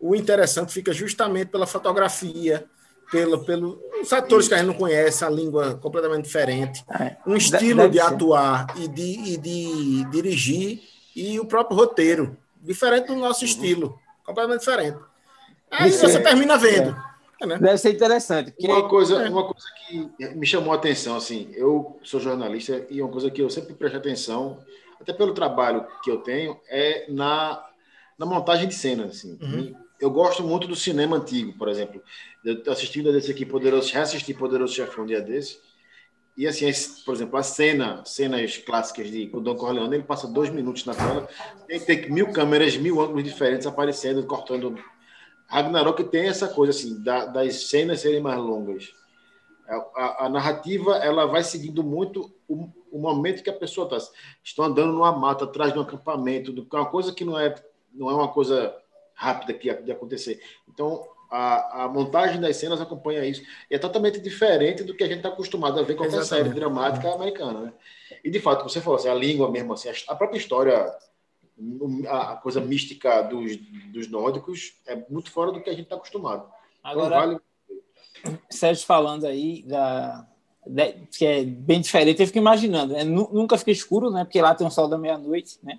Speaker 4: O interessante fica justamente pela fotografia, pelo, pelo os atores que a gente não conhece, a língua completamente diferente, é, um estilo de ser. atuar e de, e de dirigir e o próprio roteiro, diferente do nosso uhum. estilo, completamente diferente. Aí Isso você é, termina vendo.
Speaker 2: É. Né? Deve ser interessante.
Speaker 3: Porque... Uma, coisa, é. uma coisa que me chamou a atenção, assim, eu sou jornalista e uma coisa que eu sempre presto atenção, até pelo trabalho que eu tenho, é na, na montagem de cenas. Assim. Uhum. Eu gosto muito do cinema antigo, por exemplo. Eu assisti desse aqui, Poderoso, reassisti Poderoso Chefão um dia desse. E assim, por exemplo, a cena, cenas clássicas de o Don Corleone, ele passa dois minutos na tela, tem, tem mil câmeras, mil ângulos diferentes aparecendo, cortando. Ragnarok tem essa coisa assim, da, das cenas serem mais longas. A, a, narrativa ela vai seguindo muito o, o momento que a pessoa está. Estão andando numa mata, atrás de um acampamento, uma coisa que não é, não é uma coisa rápida que de acontecer. Então, a, a, montagem das cenas acompanha isso. E é totalmente diferente do que a gente está acostumado a ver com qualquer série dramática americana. Né? E, de fato, você falou assim, a língua mesmo, assim, a própria história, a coisa mística dos, dos nórdicos é muito fora do que a gente está acostumado.
Speaker 2: Então, Agora, então, vale... Sérgio falando aí da, que é bem diferente, eu fico imaginando, né? nunca fica escuro, né? Porque lá tem um sol da meia-noite, né?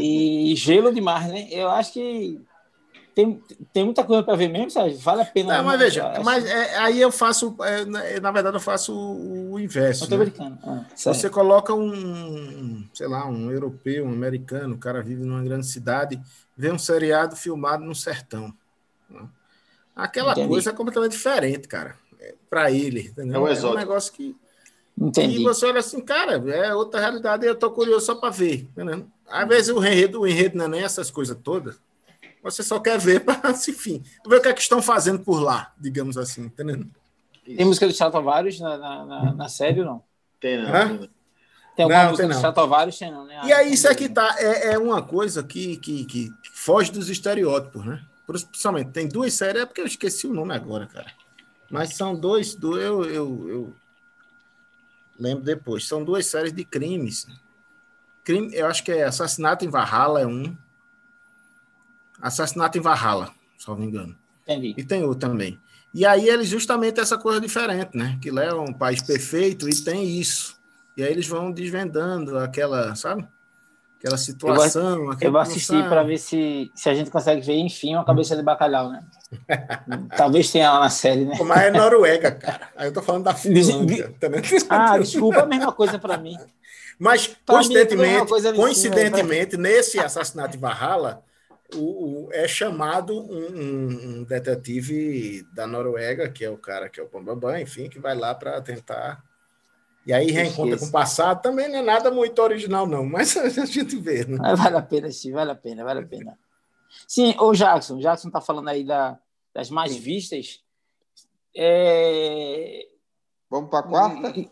Speaker 2: E gelo demais, né? Eu acho que tem, tem muita coisa para ver mesmo, Sérgio? Vale a pena.
Speaker 4: Não, mas veja, mas é, aí eu faço, é, na verdade, eu faço o, o inverso. Né? Ah, Você coloca um, sei lá, um europeu, um americano, o cara vive numa grande cidade, vê um seriado filmado no sertão. Né? Aquela Entendi. coisa é completamente diferente, cara. É, para ele. Entendeu? É um, é um negócio que. Entendi. E você olha assim, cara, é outra realidade eu tô curioso só para ver. Entendeu? Às vezes o enredo, o enredo não é nem essas coisas todas você só quer ver *laughs* para, enfim, ver o que é que estão fazendo por lá, digamos assim, entendendo?
Speaker 2: Tem música do Chatovários na, na, na, na série ou não?
Speaker 3: Tem, não. Hã?
Speaker 2: Tem alguma não, música tem, do Chatovários? Tem, não, né?
Speaker 4: E aí, isso aqui tá, é, é uma coisa que, que, que foge dos estereótipos, né? Principalmente, tem duas séries, é porque eu esqueci o nome agora, cara. Mas são dois, do, eu, eu, eu lembro depois. São duas séries de crimes. Crime, eu acho que é Assassinato em Valhalla é um, Assassinato em Valhalla, se não me engano. Entendi. E tem outro também. E aí eles justamente essa coisa diferente, né? Que leva um país perfeito e tem isso. E aí eles vão desvendando aquela, sabe? Aquela situação.
Speaker 2: Eu vou, eu vou assistir para ver se, se a gente consegue ver, enfim, uma cabeça de bacalhau, né? *laughs* Talvez tenha lá na série, né?
Speaker 4: Mas é Noruega, cara. Aí eu tô falando da *laughs* Finlândia.
Speaker 2: ah, desculpa, a mesma coisa para mim.
Speaker 4: Mas, pra coincidentemente, mim, coincidentemente né? nesse assassinato de Valhalla, o, o, é chamado um, um, detetive da Noruega, que é o cara que é o Bambambam, enfim, que vai lá para tentar. E aí reencontra com o passado, também não é nada muito original, não, mas *laughs* a gente vê. Né?
Speaker 2: Vale a pena, sim, vale a pena, vale a pena. Sim, o Jackson, o Jackson está falando aí da, das mais vistas. É...
Speaker 1: Vamos para a quarta?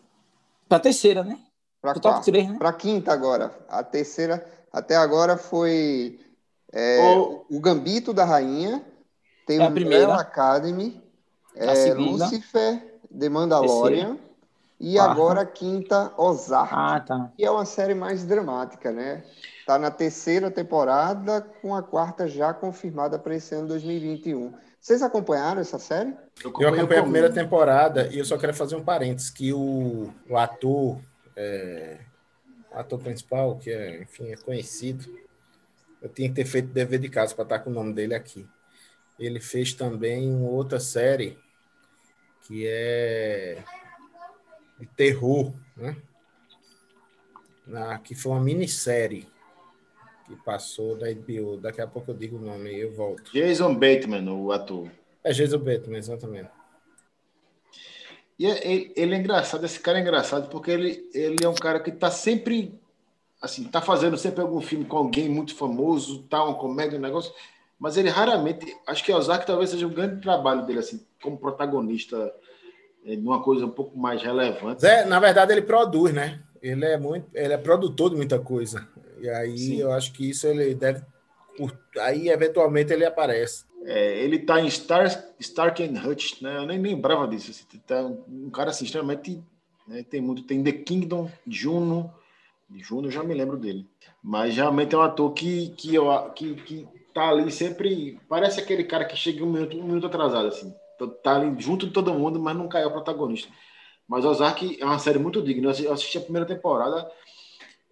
Speaker 2: Para a terceira, né?
Speaker 1: Para a quarta. Né? Para a quinta agora. A terceira, até agora, foi é, o... o Gambito da Rainha, tem é o primeira Academy, é, Lucifer, The Mandalorian Terceira. e Quarta. agora a quinta, Ozark, ah, tá. que é uma série mais dramática, né? Está na terceira temporada, com a quarta já confirmada para esse ano 2021. Vocês acompanharam essa série?
Speaker 4: Eu acompanhei, eu acompanhei a primeira temporada e eu só quero fazer um parênteses, que o, o ator, é, ator principal, que é, enfim, é conhecido, eu tinha que ter feito dever de casa para estar com o nome dele aqui. Ele fez também uma outra série que é de terror, né? Na, que foi uma minissérie que passou da HBO. Daqui a pouco eu digo o nome e eu volto.
Speaker 3: Jason Bateman, o ator.
Speaker 4: É Jason Bateman, exatamente.
Speaker 3: E é, ele, é engraçado, esse cara é engraçado porque ele, ele é um cara que está sempre assim, tá fazendo sempre algum filme com alguém muito famoso, tá uma comédia, um negócio, mas ele raramente, acho que Ozark talvez seja um grande trabalho dele assim, como protagonista é, numa coisa um pouco mais relevante.
Speaker 4: É, na verdade ele produz, né? Ele é muito, ele é produtor de muita coisa. E aí Sim. eu acho que isso ele deve aí eventualmente ele aparece.
Speaker 3: É, ele tá em Star, Stark and Hutch, né? Eu nem lembrava disso. Assim, tá um cara assim, extremamente. Né? Tem muito. Tem The Kingdom, Juno. Juno eu já me lembro dele. Mas realmente é um ator que, que, eu, que, que tá ali sempre. Parece aquele cara que chega um minuto, um minuto atrasado, assim. Tá ali junto de todo mundo, mas não caiu o protagonista. Mas Ozark é uma série muito digna. Eu assisti a primeira temporada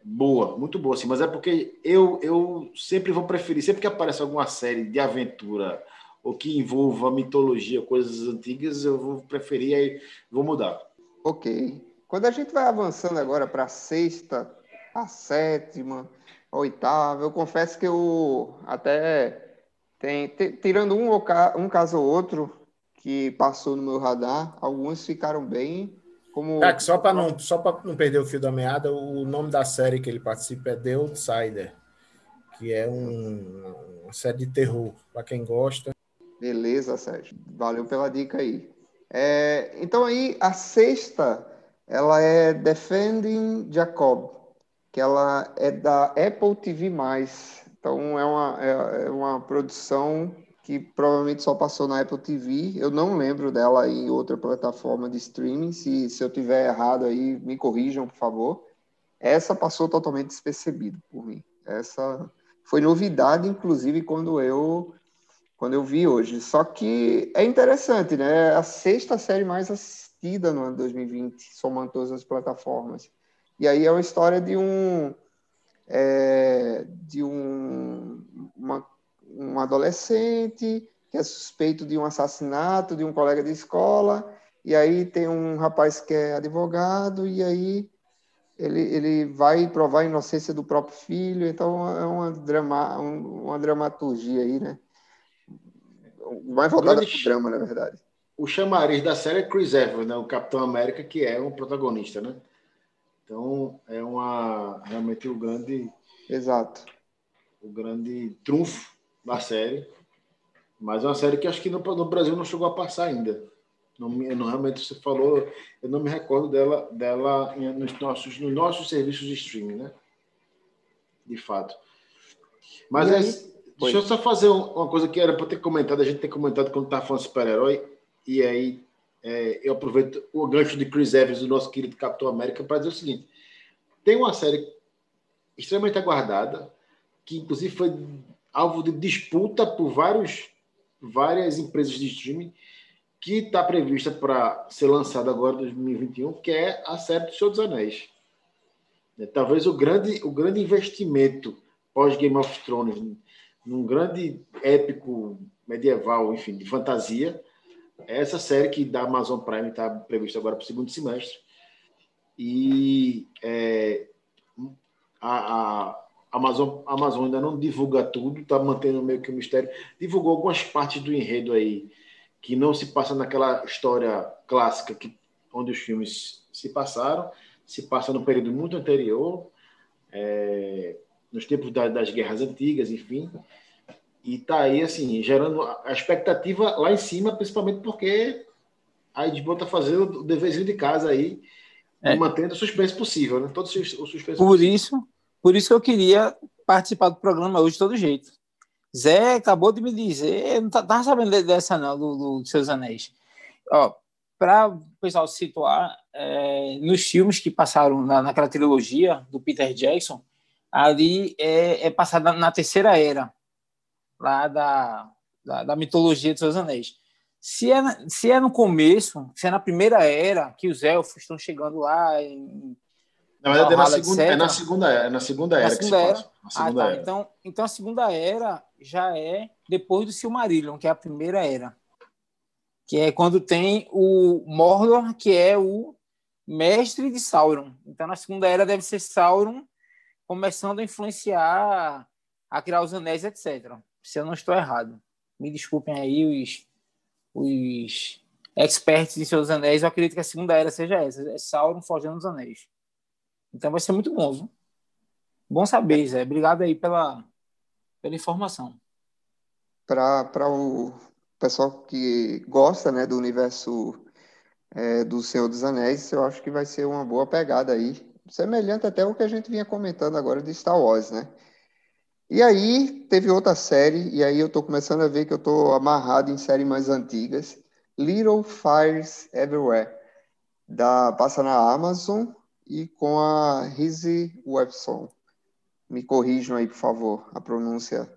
Speaker 3: boa, muito boa, assim, mas é porque eu, eu sempre vou preferir, sempre que aparece alguma série de aventura ou que envolva mitologia, coisas antigas, eu vou preferir aí vou mudar.
Speaker 1: Ok. Quando a gente vai avançando agora para a sexta, a sétima, a oitava, eu confesso que eu até tem, tirando um, um caso ou outro que passou no meu radar, alguns ficaram bem como...
Speaker 4: Tá, só para não, só não perder o fio da meada, o nome da série que ele participa é The Outsider, que é um, uma série de terror, para quem gosta.
Speaker 1: Beleza, Sérgio. Valeu pela dica aí. É, então aí, a sexta, ela é Defending Jacob, que ela é da Apple TV+. Então é uma, é, é uma produção que provavelmente só passou na Apple TV. Eu não lembro dela em outra plataforma de streaming. Se, se eu tiver errado aí, me corrijam, por favor. Essa passou totalmente despercebida por mim. Essa foi novidade, inclusive, quando eu quando eu vi hoje. Só que é interessante, né? É a sexta série mais assistida no ano 2020, somando todas as plataformas. E aí é uma história de um é, de um, uma um adolescente que é suspeito de um assassinato de um colega de escola, e aí tem um rapaz que é advogado, e aí ele, ele vai provar a inocência do próprio filho, então é uma, drama, uma dramaturgia aí, né? Mais voltada para o drama, na verdade.
Speaker 3: O chamariz da série é Chris Evans, né? o Capitão América, que é um protagonista, né? Então, é uma realmente o grande...
Speaker 1: Exato.
Speaker 3: O grande trunfo da série. Mas é uma série que acho que no, no Brasil não chegou a passar ainda. Não, não, realmente você falou, eu não me recordo dela, dela nos, nossos, nos nossos serviços de streaming, né? De fato. Mas é, deixa eu só fazer uma coisa que era para ter comentado, a gente tem comentado quando tá falando super-herói, e aí é, eu aproveito o gancho de Chris Evans, do nosso querido Capitão América, para dizer o seguinte: tem uma série extremamente aguardada, que inclusive foi alvo de disputa por vários, várias empresas de streaming, que está prevista para ser lançada agora em 2021, que é a série do Senhor dos Anéis. É, talvez o grande, o grande investimento pós-Game of Thrones, num grande épico medieval, enfim, de fantasia, é essa série que da Amazon Prime está prevista agora para o segundo semestre. E é, a, a Amazon, Amazon ainda não divulga tudo, está mantendo meio que um mistério. Divulgou algumas partes do enredo aí que não se passa naquela história clássica que, onde os filmes se passaram, se passa no período muito anterior, é, nos tempos da, das guerras antigas, enfim. E está aí, assim, gerando a expectativa lá em cima, principalmente porque a HBO está fazendo o deverzinho de casa aí, é. mantendo o suspense possível, né? Todo o suspense
Speaker 2: Por possível. isso por isso que eu queria participar do programa hoje de todo jeito. Zé acabou de me dizer, eu não estava sabendo dessa não, do, do Seus Anéis. Para o pessoal situar, é, nos filmes que passaram na, naquela trilogia do Peter Jackson, ali é, é passada na, terceira era, lá da, da, da, mitologia de Seus Anéis. Se é, se é no começo, se é na primeira era, que os elfos estão chegando lá em
Speaker 3: na verdade, é na, segunda, é na segunda era. É na segunda era na segunda
Speaker 2: era. Na segunda ah, tá. era. Então, então, a segunda era já é depois do Silmarillion, que é a primeira era. Que é quando tem o Mordor, que é o mestre de Sauron. Então, na segunda era deve ser Sauron começando a influenciar, a criar os anéis, etc. Se eu não estou errado. Me desculpem aí os, os experts de seus anéis. Eu acredito que a segunda era seja essa. É Sauron forjando os anéis. Então vai ser muito bom. Viu? Bom saber, Zé. Obrigado aí pela, pela informação.
Speaker 1: Para o pessoal que gosta né, do universo é, do Senhor dos Anéis, eu acho que vai ser uma boa pegada aí. Semelhante até ao que a gente vinha comentando agora de Star Wars, né? E aí teve outra série, e aí eu tô começando a ver que eu tô amarrado em séries mais antigas. Little Fires Everywhere, da, passa na Amazon e com a Rizzy Webson. Me corrijam aí, por favor, a pronúncia.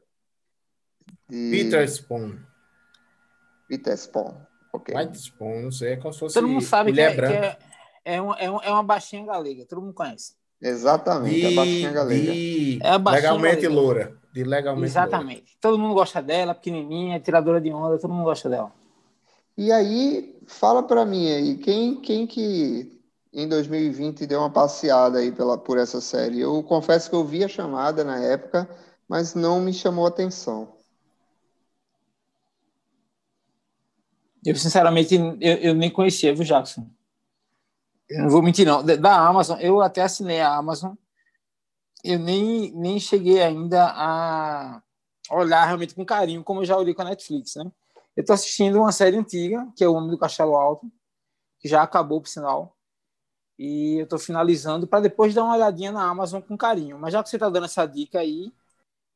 Speaker 4: De... Peter Spawn.
Speaker 1: Peter Spawn, ok.
Speaker 4: Peter Spawn, não sei, é como se fosse
Speaker 2: Todo mundo sabe que, é, que é, é, uma, é, uma baixinha galega, todo mundo conhece.
Speaker 1: Exatamente, de, a baixinha galega.
Speaker 4: De... É a baixinha legalmente galega. loura. De legalmente
Speaker 2: Exatamente. Loura. Todo mundo gosta dela, pequenininha, tiradora de onda, todo mundo gosta dela.
Speaker 1: E aí, fala para mim aí, quem, quem que em 2020 deu uma passeada aí pela, por essa série? Eu confesso que eu vi a chamada na época, mas não me chamou atenção.
Speaker 2: Eu, sinceramente, eu, eu nem conhecia, viu, Jackson? Eu não vou mentir, não. Da Amazon, eu até assinei a Amazon. Eu nem, nem cheguei ainda a olhar realmente com carinho, como eu já olhei com a Netflix, né? Eu estou assistindo uma série antiga, que é O Homem do Castelo Alto, que já acabou, por sinal. E eu estou finalizando para depois dar uma olhadinha na Amazon com carinho. Mas já que você está dando essa dica aí,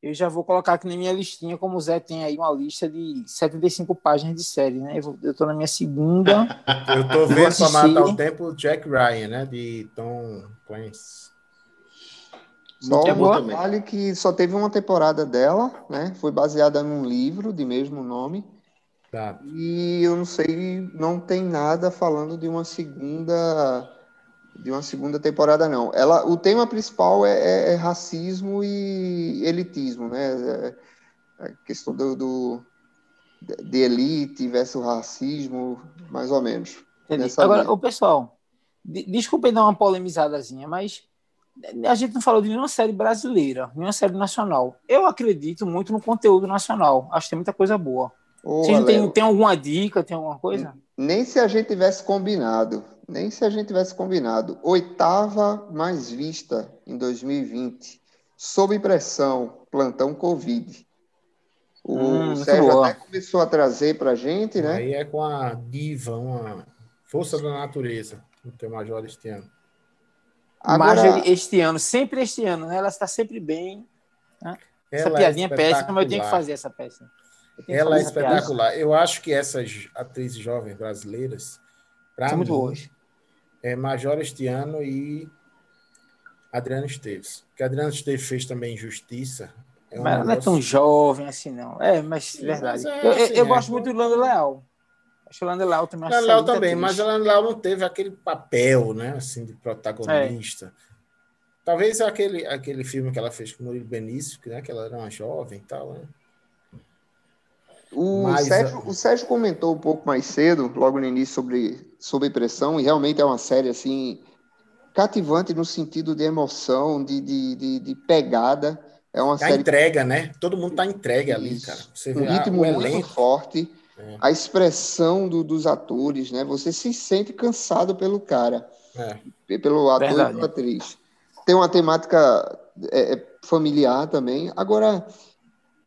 Speaker 2: eu já vou colocar aqui na minha listinha, como o Zé tem aí uma lista de 75 páginas de série, né? Eu estou na minha segunda. *laughs*
Speaker 4: eu estou vendo para matar o tempo Jack Ryan, né? De Tom Clancy.
Speaker 1: Só é um detalhe que só teve uma temporada dela, né? Foi baseada num livro de mesmo nome. Tá. E eu não sei, não tem nada falando de uma segunda de uma segunda temporada, não. Ela, o tema principal é, é, é racismo e elitismo, né? É, é a questão do, do, de elite versus racismo, mais ou menos.
Speaker 2: Agora, o pessoal, de, desculpa dar uma polemizadazinha, mas a gente não falou de nenhuma série brasileira, nenhuma série nacional. Eu acredito muito no conteúdo nacional. Acho que tem muita coisa boa. Ô, Você tem, tem alguma dica, tem alguma coisa?
Speaker 1: Nem se a gente tivesse combinado nem se a gente tivesse combinado. Oitava mais vista em 2020. Sob pressão, plantão Covid. O hum, Sérgio boa. até começou a trazer para a gente, né?
Speaker 4: Aí é com a diva, uma força da natureza, o teu Major este ano.
Speaker 2: Agora, Marjorie este ano, sempre este ano, né? Ela está sempre bem. Né? Essa é piadinha é péssima, mas eu tenho que fazer essa peça.
Speaker 4: Ela é espetacular. Eu acho que essas atrizes jovens brasileiras,
Speaker 2: são muito boas
Speaker 4: é, Major este ano e Adriano Esteves. Que Adriano Esteves fez também Justiça.
Speaker 2: É um mas negócio... não é tão jovem assim, não. É, mas Sim, verdade. Mas é, eu, assim, eu é, gosto muito do Lando Leal. Acho que o Lando Leal também.
Speaker 4: Lando Leal também, mas o Lando Leal não teve aquele papel, né, assim, de protagonista. É. Talvez aquele, aquele filme que ela fez com o Murilo Benício, que, né, que ela era uma jovem e tal, né?
Speaker 1: O, Mas, Sérgio, o Sérgio comentou um pouco mais cedo, logo no início, sobre, sobre pressão, e realmente é uma série assim cativante no sentido de emoção, de, de, de, de pegada. É uma
Speaker 4: tá
Speaker 1: série.
Speaker 4: entrega, né? Todo mundo tá entregue Isso. ali, cara.
Speaker 1: Você um ritmo muito elenco. forte, é. a expressão do, dos atores, né? Você se sente cansado pelo cara, é. pelo ator Verdade. e pela atriz. Tem uma temática é, é familiar também. Agora,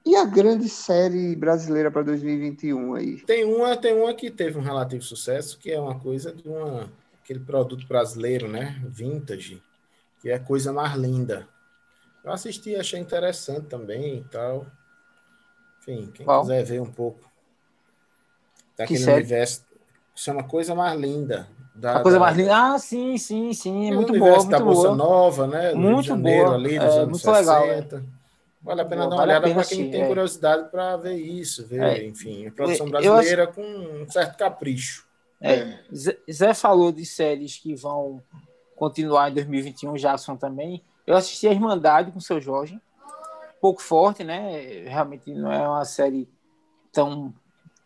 Speaker 1: e a grande série brasileira para 2021 aí?
Speaker 4: Tem uma, tem uma que teve um relativo sucesso, que é uma coisa de uma, aquele produto brasileiro, né? Vintage, que é a coisa mais linda. Eu assisti, achei interessante também e tal. Enfim, quem quiser ver um pouco daquele que universo, chama Coisa Mais Linda.
Speaker 2: Da, a coisa da, mais linda. Ah, sim, sim, sim. É muito boa. Muito da
Speaker 4: Bolsa Nova, né?
Speaker 2: muito boa. Ali, é, muito 60. legal. Né?
Speaker 4: Vale a pena Pô, dar uma vale olhada para quem tem é. curiosidade para ver isso, ver, é. enfim, a produção brasileira acho... com um certo capricho.
Speaker 2: É. Zé falou de séries que vão continuar em 2021, Jackson também. Eu assisti a Irmandade com o seu Jorge, pouco forte, né? Realmente não é uma série tão,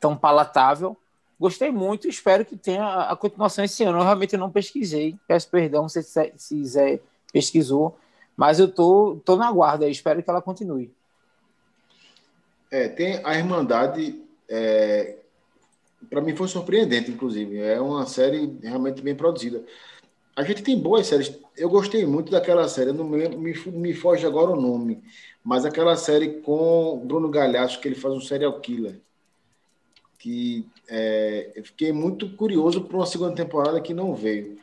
Speaker 2: tão palatável. Gostei muito, espero que tenha a continuação esse ano. Eu realmente não pesquisei, peço perdão se, se Zé pesquisou mas eu tô, tô na guarda, espero que ela continue.
Speaker 3: É, tem a Irmandade, é, para mim foi surpreendente, inclusive. É uma série realmente bem produzida. A gente tem boas séries. Eu gostei muito daquela série, não me, me, me foge agora o nome, mas aquela série com Bruno Galhaço, que ele faz um serial killer. Que é, eu fiquei muito curioso por uma segunda temporada que não veio.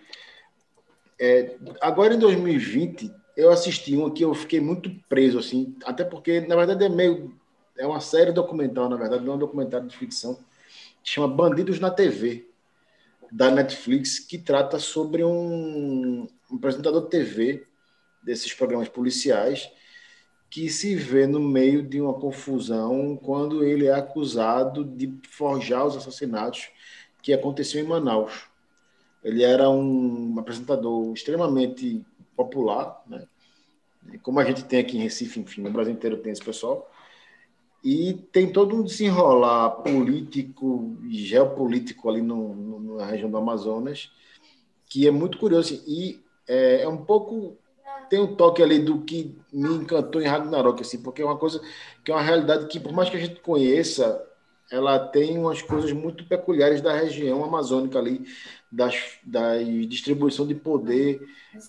Speaker 3: É, agora em 2020, eu assisti um que eu fiquei muito preso, assim, até porque, na verdade, é meio. É uma série documental, na verdade, não é um documentário de ficção, que chama Bandidos na TV, da Netflix, que trata sobre um, um apresentador de TV desses programas policiais que se vê no meio de uma confusão quando ele é acusado de forjar os assassinatos que aconteceu em Manaus. Ele era um apresentador extremamente popular, né? como a gente tem aqui em Recife, enfim, no Brasil inteiro tem esse pessoal, e tem todo um desenrolar político e geopolítico ali no, no, na região do Amazonas, que é muito curioso, e é, é, um pouco, tem um toque ali do que me encantou em Ragnarok, assim, porque é uma coisa que é uma realidade que, por mais que a gente conheça, ela tem umas coisas muito peculiares da região amazônica ali, da da distribuição de poder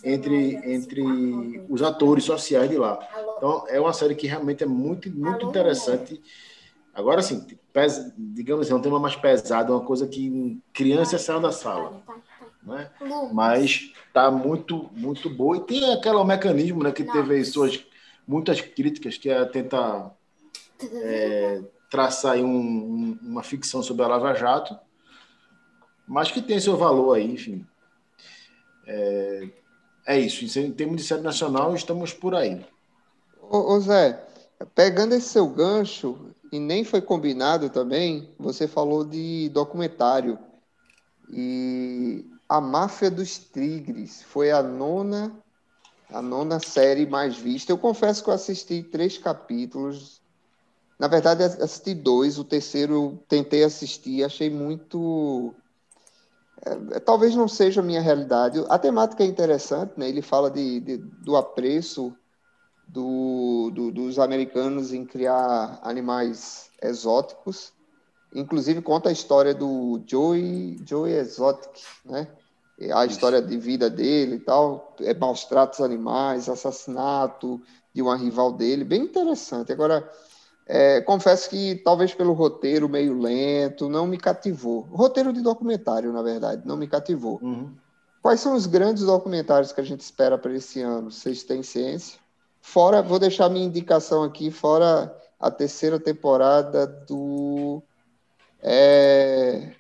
Speaker 3: entre, entre os atores sociais de lá. Então, é uma série que realmente é muito, muito interessante. Agora, sim, digamos assim, é um tema mais pesado, uma coisa que criança saiu da sala. Né? Mas está muito, muito boa. E tem aquele mecanismo né, que teve suas muitas críticas, que é tentar é, traçar um, uma ficção sobre a Lava Jato, mas que tem seu valor aí, enfim. É, é isso. Em termos de série nacional, estamos por aí.
Speaker 1: Ô, ô Zé, pegando esse seu gancho, e nem foi combinado também, você falou de documentário. E a Máfia dos Tigres foi a nona, a nona série mais vista. Eu confesso que eu assisti três capítulos. Na verdade, assisti dois. O terceiro eu tentei assistir, achei muito é, é, talvez não seja a minha realidade. A temática é interessante, né? Ele fala de, de do apreço do, do, dos americanos em criar animais exóticos. Inclusive conta a história do Joey, Joey Exotic, né? A história de vida dele e tal, é maus tratos animais, assassinato de uma rival dele, bem interessante. Agora, é, confesso que talvez pelo roteiro meio lento, não me cativou. Roteiro de documentário, na verdade, não me cativou. Uhum. Quais são os grandes documentários que a gente espera para esse ano? Vocês têm ciência? Fora, vou deixar minha indicação aqui, fora a terceira temporada do é,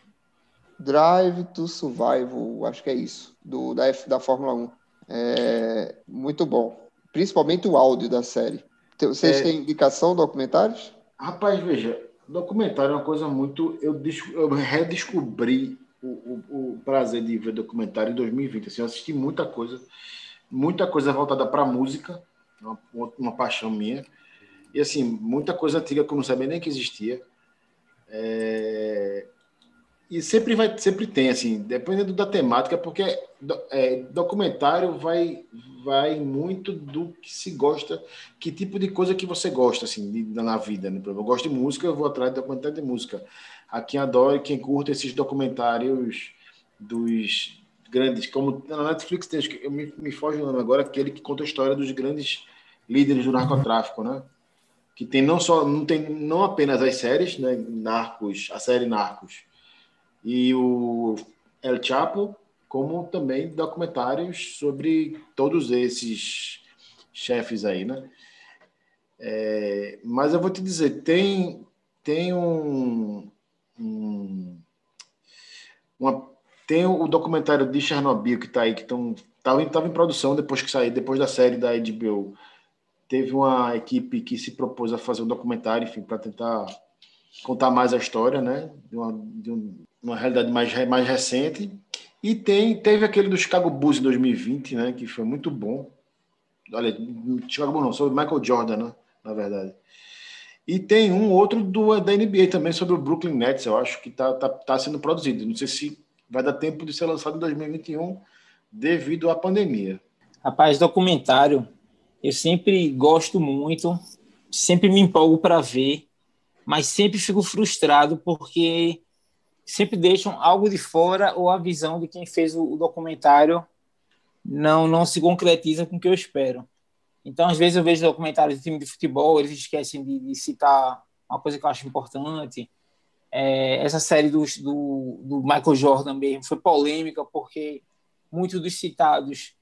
Speaker 1: Drive to Survival, acho que é isso, do, da, F, da Fórmula 1. É, muito bom. Principalmente o áudio da série. Vocês é... têm indicação documentários?
Speaker 3: Rapaz, veja, documentário é uma coisa muito. Eu, eu redescobri o, o, o, prazer de ver documentário em 2020. Assim, eu assisti muita coisa, muita coisa voltada para música, uma, uma, paixão minha. E assim, muita coisa antiga que eu não sabia nem que existia. É, e sempre vai, sempre tem, assim, dependendo da temática, porque é, documentário vai, vai muito do que se gosta, que tipo de coisa que você gosta, assim, de, na vida. Né? Eu gosto de música, eu vou atrás de documentário de música. A quem adora, quem curta esses documentários dos grandes, como na Netflix tem, eu me, me foge o nome agora, aquele que conta a história dos grandes líderes do narcotráfico, né? Que tem não só, não tem não apenas as séries, né? Narcos, a série Narcos, e o El Chapo, como também documentários sobre todos esses chefes aí, né? É, mas eu vou te dizer, tem, tem um, um uma, tem o documentário de Chernobyl que está aí, que estava em produção depois que saiu, depois da série da HBO. Teve uma equipe que se propôs a fazer um documentário, enfim, para tentar contar mais a história, né? De uma, de um, uma realidade mais, mais recente. E tem, teve aquele do Chicago Bulls em 2020, né? Que foi muito bom. Olha, Chicago Bulls não, sobre Michael Jordan, né? Na verdade. E tem um outro do, da NBA também sobre o Brooklyn Nets, eu acho que está tá, tá sendo produzido. Não sei se vai dar tempo de ser lançado em 2021 devido à pandemia.
Speaker 2: Rapaz, documentário, eu sempre gosto muito, sempre me empolgo para ver, mas sempre fico frustrado porque sempre deixam algo de fora ou a visão de quem fez o, documentário não não se concretiza com o que eu espero. Então, às vezes eu vejo documentários de time de futebol, eles esquecem de, de citar uma coisa que eu acho importante. É, essa série do, do, do, Michael Jordan mesmo foi polêmica porque muitos dos citados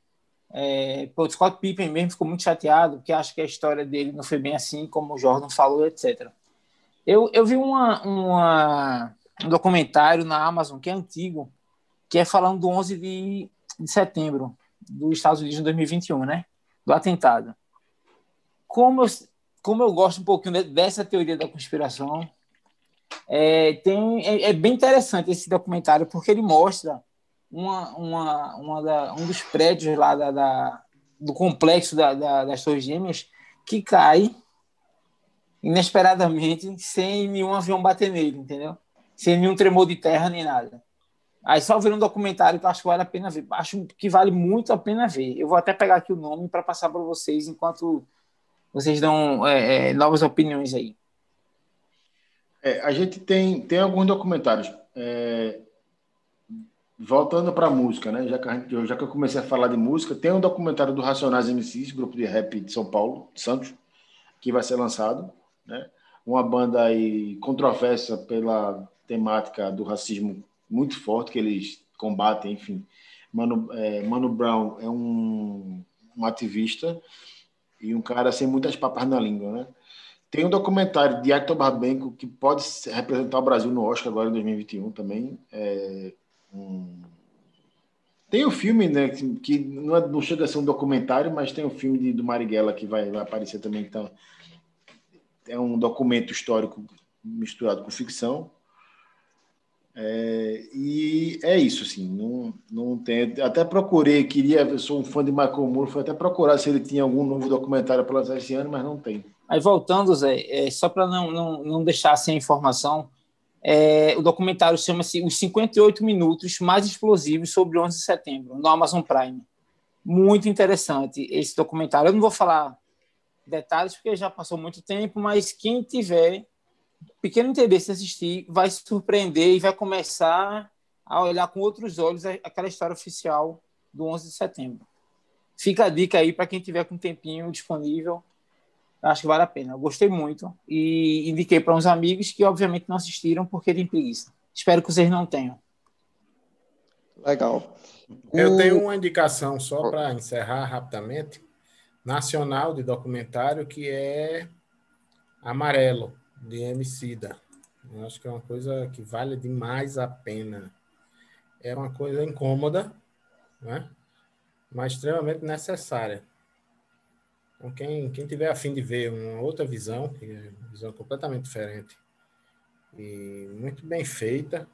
Speaker 2: É, o Scott Pippen mesmo ficou muito chateado, porque acha que a história dele não foi bem assim, como o Jordan falou, etc. Eu, eu vi uma, uma, um documentário na Amazon que é antigo, que é falando do 11 de, de setembro dos Estados Unidos em 2021, né? Do atentado. Como eu, como eu gosto um pouquinho dessa teoria da conspiração, é, tem, é, é, bem interessante esse documentário, porque ele mostra uma, uma, uma da, um dos prédios lá da, da do complexo da, da, das Torres Gêmeas que cai inesperadamente sem nenhum avião bater nele, entendeu? Sem nenhum tremor de terra nem nada. Aí só ver um documentário que eu acho que vale a pena ver. Acho que vale muito a pena ver. Eu vou até pegar aqui o nome para passar para vocês enquanto vocês dão é, é, novas opiniões aí.
Speaker 3: É, a gente tem, tem alguns documentários. É, voltando para a música, né? Já que, gente, já que eu comecei a falar de música, tem um documentário do Racionais MCs, grupo de rap de São Paulo, Santos, que vai ser lançado, né? Uma banda aí controversa pela temática do racismo muito forte que eles combatem, enfim. Mano, é, Mano Brown é um, um ativista e um cara sem muitas papas na língua, né? Tem um documentário de Hector Barbenco que pode representar o Brasil no Oscar agora em 2021 também. É um... Tem o um filme, né, que não, é, não, chega a ser um documentário, mas tem o um filme de, do Marighella que vai, vai aparecer também. Então, é um documento histórico misturado com ficção. É, e é isso, assim, não, não tem. Até procurei, queria, eu sou um fã de Michael Moore, fui até procurar se ele tinha algum novo documentário para lançar esse ano, mas não tem.
Speaker 2: Aí voltando, Zé, é, só para não, não, não deixar sem informação, é, o documentário chama-se Os 58 Minutos Mais Explosivos sobre 11 de Setembro, no Amazon Prime. Muito interessante esse documentário. Eu não vou falar detalhes porque já passou muito tempo, mas quem tiver pequeno interesse em assistir vai se surpreender e vai começar a olhar com outros olhos aquela história oficial do 11 de setembro. Fica a dica aí para quem tiver com um tempinho disponível. Acho que vale a pena. Eu gostei muito e indiquei para uns amigos que, obviamente, não assistiram porque tem preguiça. Espero que vocês não tenham.
Speaker 1: Legal.
Speaker 4: Eu tenho uma indicação só para encerrar rapidamente, nacional de documentário, que é Amarelo de Emicida. Eu acho que é uma coisa que vale demais a pena. É uma coisa incômoda, né? mas extremamente necessária. Então, quem, quem tiver afim de ver uma outra visão, é uma visão completamente diferente e muito bem feita,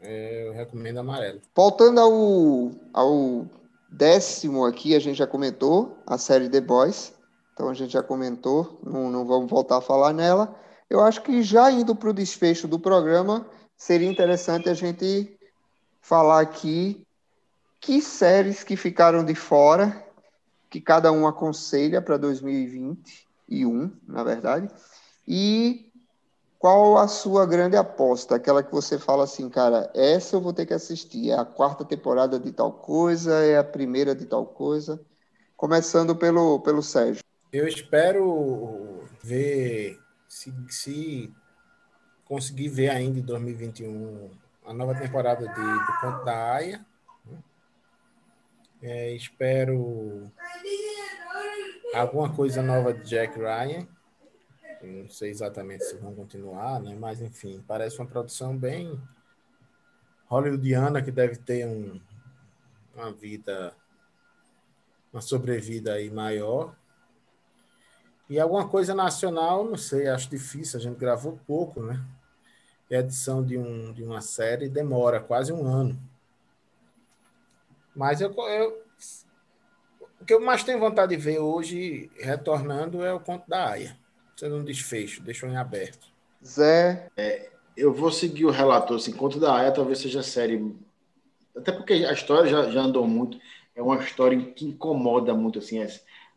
Speaker 4: é, eu recomendo Amarelo.
Speaker 1: Voltando ao, ao décimo aqui, a gente já comentou a série The Boys, então a gente já comentou, não, não vamos voltar a falar nela. Eu acho que já indo para o desfecho do programa, seria interessante a gente falar aqui que séries que ficaram de fora, que cada um aconselha para 2021, na verdade, e qual a sua grande aposta, aquela que você fala assim, cara, essa eu vou ter que assistir, é a quarta temporada de tal coisa, é a primeira de tal coisa, começando pelo, pelo Sérgio.
Speaker 4: Eu espero ver se, se conseguir ver ainda em 2021 a nova temporada de, do Conto da Aya. Né? É, espero alguma coisa nova de Jack Ryan. não sei exatamente se vão continuar, né? mas enfim, parece uma produção bem hollywoodiana que deve ter um, uma vida, uma sobrevida aí maior. E alguma coisa nacional, não sei, acho difícil, a gente gravou pouco, né? E a edição de, um, de uma série demora quase um ano. Mas eu, eu, o que eu mais tenho vontade de ver hoje, retornando, é o Conto da Aya. Sendo um desfecho, deixou em aberto.
Speaker 1: Zé.
Speaker 3: É, eu vou seguir o relator. Assim, Conto da Aya talvez seja a série. Até porque a história já, já andou muito. É uma história que incomoda muito. Assim,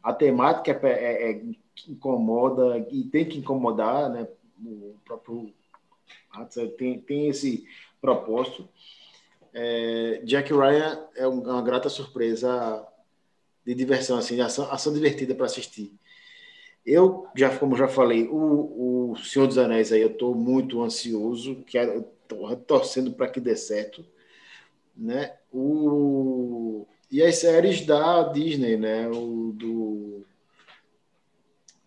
Speaker 3: a temática é, é, é incomoda e tem que incomodar, né? O próprio tem, tem esse propósito. É, Jack Ryan é uma grata surpresa de diversão, assim, ação, ação divertida para assistir. Eu, já, como já falei, o, o Senhor dos Anéis aí, eu estou muito ansioso, quero, torcendo para que dê certo. Né? O, e as séries da Disney, né? O do,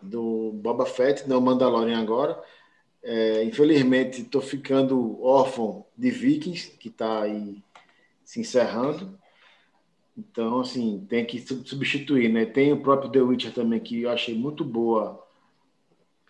Speaker 3: do Boba Fett, não Mandalorian agora. É, infelizmente, estou ficando órfão de Vikings, que está aí se encerrando. Então, assim, tem que substituir, né? Tem o próprio The Witcher também, que eu achei muito boa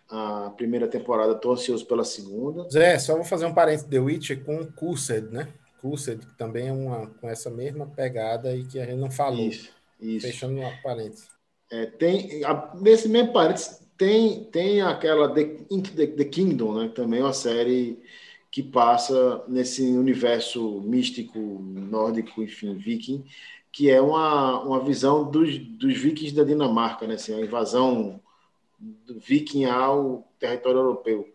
Speaker 3: a primeira temporada, estou ansioso pela segunda.
Speaker 4: Zé, só vou fazer um parênteses The Witcher com Cursed, né? Cursed, que também é uma com essa mesma pegada e que a gente não falou. Isso, isso. Fechando uma parênteses.
Speaker 3: É, tem, a, nesse mesmo parênteses, tem, tem aquela The, The, The Kingdom, né? Também é uma série que passa nesse universo místico, nórdico, enfim, viking, que é uma, uma visão dos, dos vikings da Dinamarca, né? Assim, a invasão do viking ao território europeu.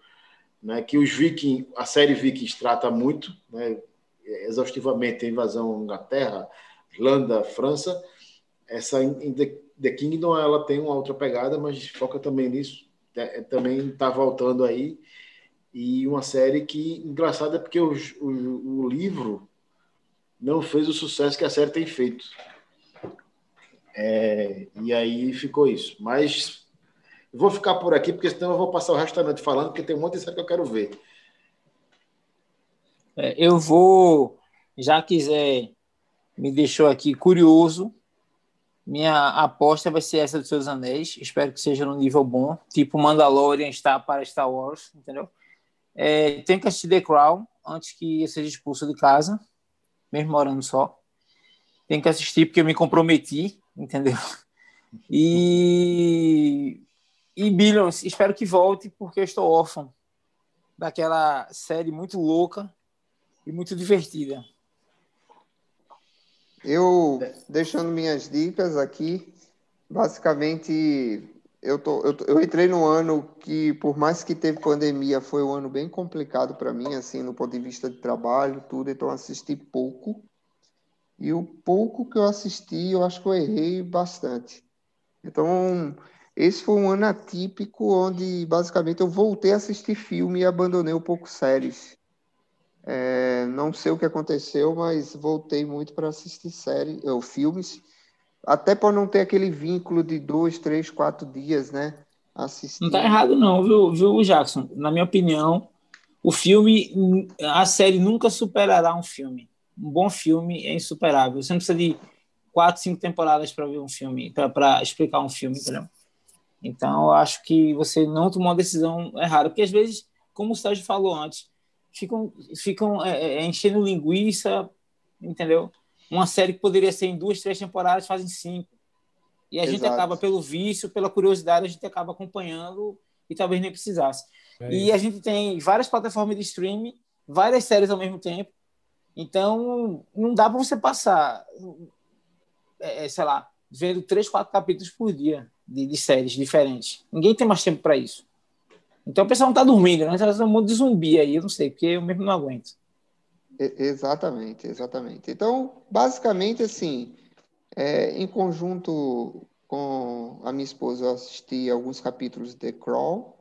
Speaker 3: Né? Que os vikings, a série Vikings trata muito, né? Exaustivamente, a invasão Inglaterra, Irlanda, França. Essa em The, Kingdom ela tem uma outra pegada, mas foca também nisso. É, também está voltando aí e uma série que engraçada é porque o, o, o livro não fez o sucesso que a série tem feito. É, e aí ficou isso. Mas vou ficar por aqui, porque senão eu vou passar o noite falando, porque tem um monte de série que eu quero ver.
Speaker 2: É, eu vou, já quiser, me deixou aqui curioso. Minha aposta vai ser essa dos seus anéis. Espero que seja no nível bom, tipo Mandalorian está para Star Wars, entendeu? É, tenho que assistir The Crown antes que eu seja expulso de casa mesmo morando só. Tem que assistir porque eu me comprometi, entendeu? E, e Billions, espero que volte porque eu estou órfão daquela série muito louca e muito divertida.
Speaker 1: Eu, deixando minhas dicas aqui, basicamente eu, tô, eu, eu, entrei no ano que, por mais que teve pandemia, foi um ano bem complicado para mim, assim, no ponto de vista de trabalho, tudo, então assisti pouco. E o pouco que eu assisti, eu acho que eu errei bastante. Então, esse foi um ano atípico, onde basicamente eu voltei a assistir filme e abandonei um pouco séries. É, não sei o que aconteceu, mas voltei muito para assistir séries, ou filmes até por não ter aquele vínculo de dois, três, quatro dias, né?
Speaker 2: Assistir. Não tá errado, não, viu, viu, Jackson? Na minha opinião, o filme, a série nunca superará um filme. Um bom filme é insuperável. Você não precisa de quatro, cinco temporadas para ver um filme, para explicar um filme, entendeu? Então, eu acho que você não tomou uma decisão errada, porque às vezes, como o Sérgio falou antes, ficam, ficam é, é enchendo linguiça, entendeu? uma série que poderia ser em duas, três temporadas, fazem cinco. E a Exato. gente acaba, pelo vício, pela curiosidade, a gente acaba acompanhando e talvez nem precisasse. É e a gente tem várias plataformas de streaming, várias séries ao mesmo tempo. Então, não dá para você passar, é, é, sei lá, vendo três, quatro capítulos por dia de, de séries diferentes. Ninguém tem mais tempo para isso. Então, o pessoal não está dormindo, né? Está um mundo de zumbi aí, eu não sei, porque eu mesmo não aguento.
Speaker 1: Exatamente, exatamente. Então, basicamente, assim, é, em conjunto com a minha esposa, eu assisti alguns capítulos de Crawl,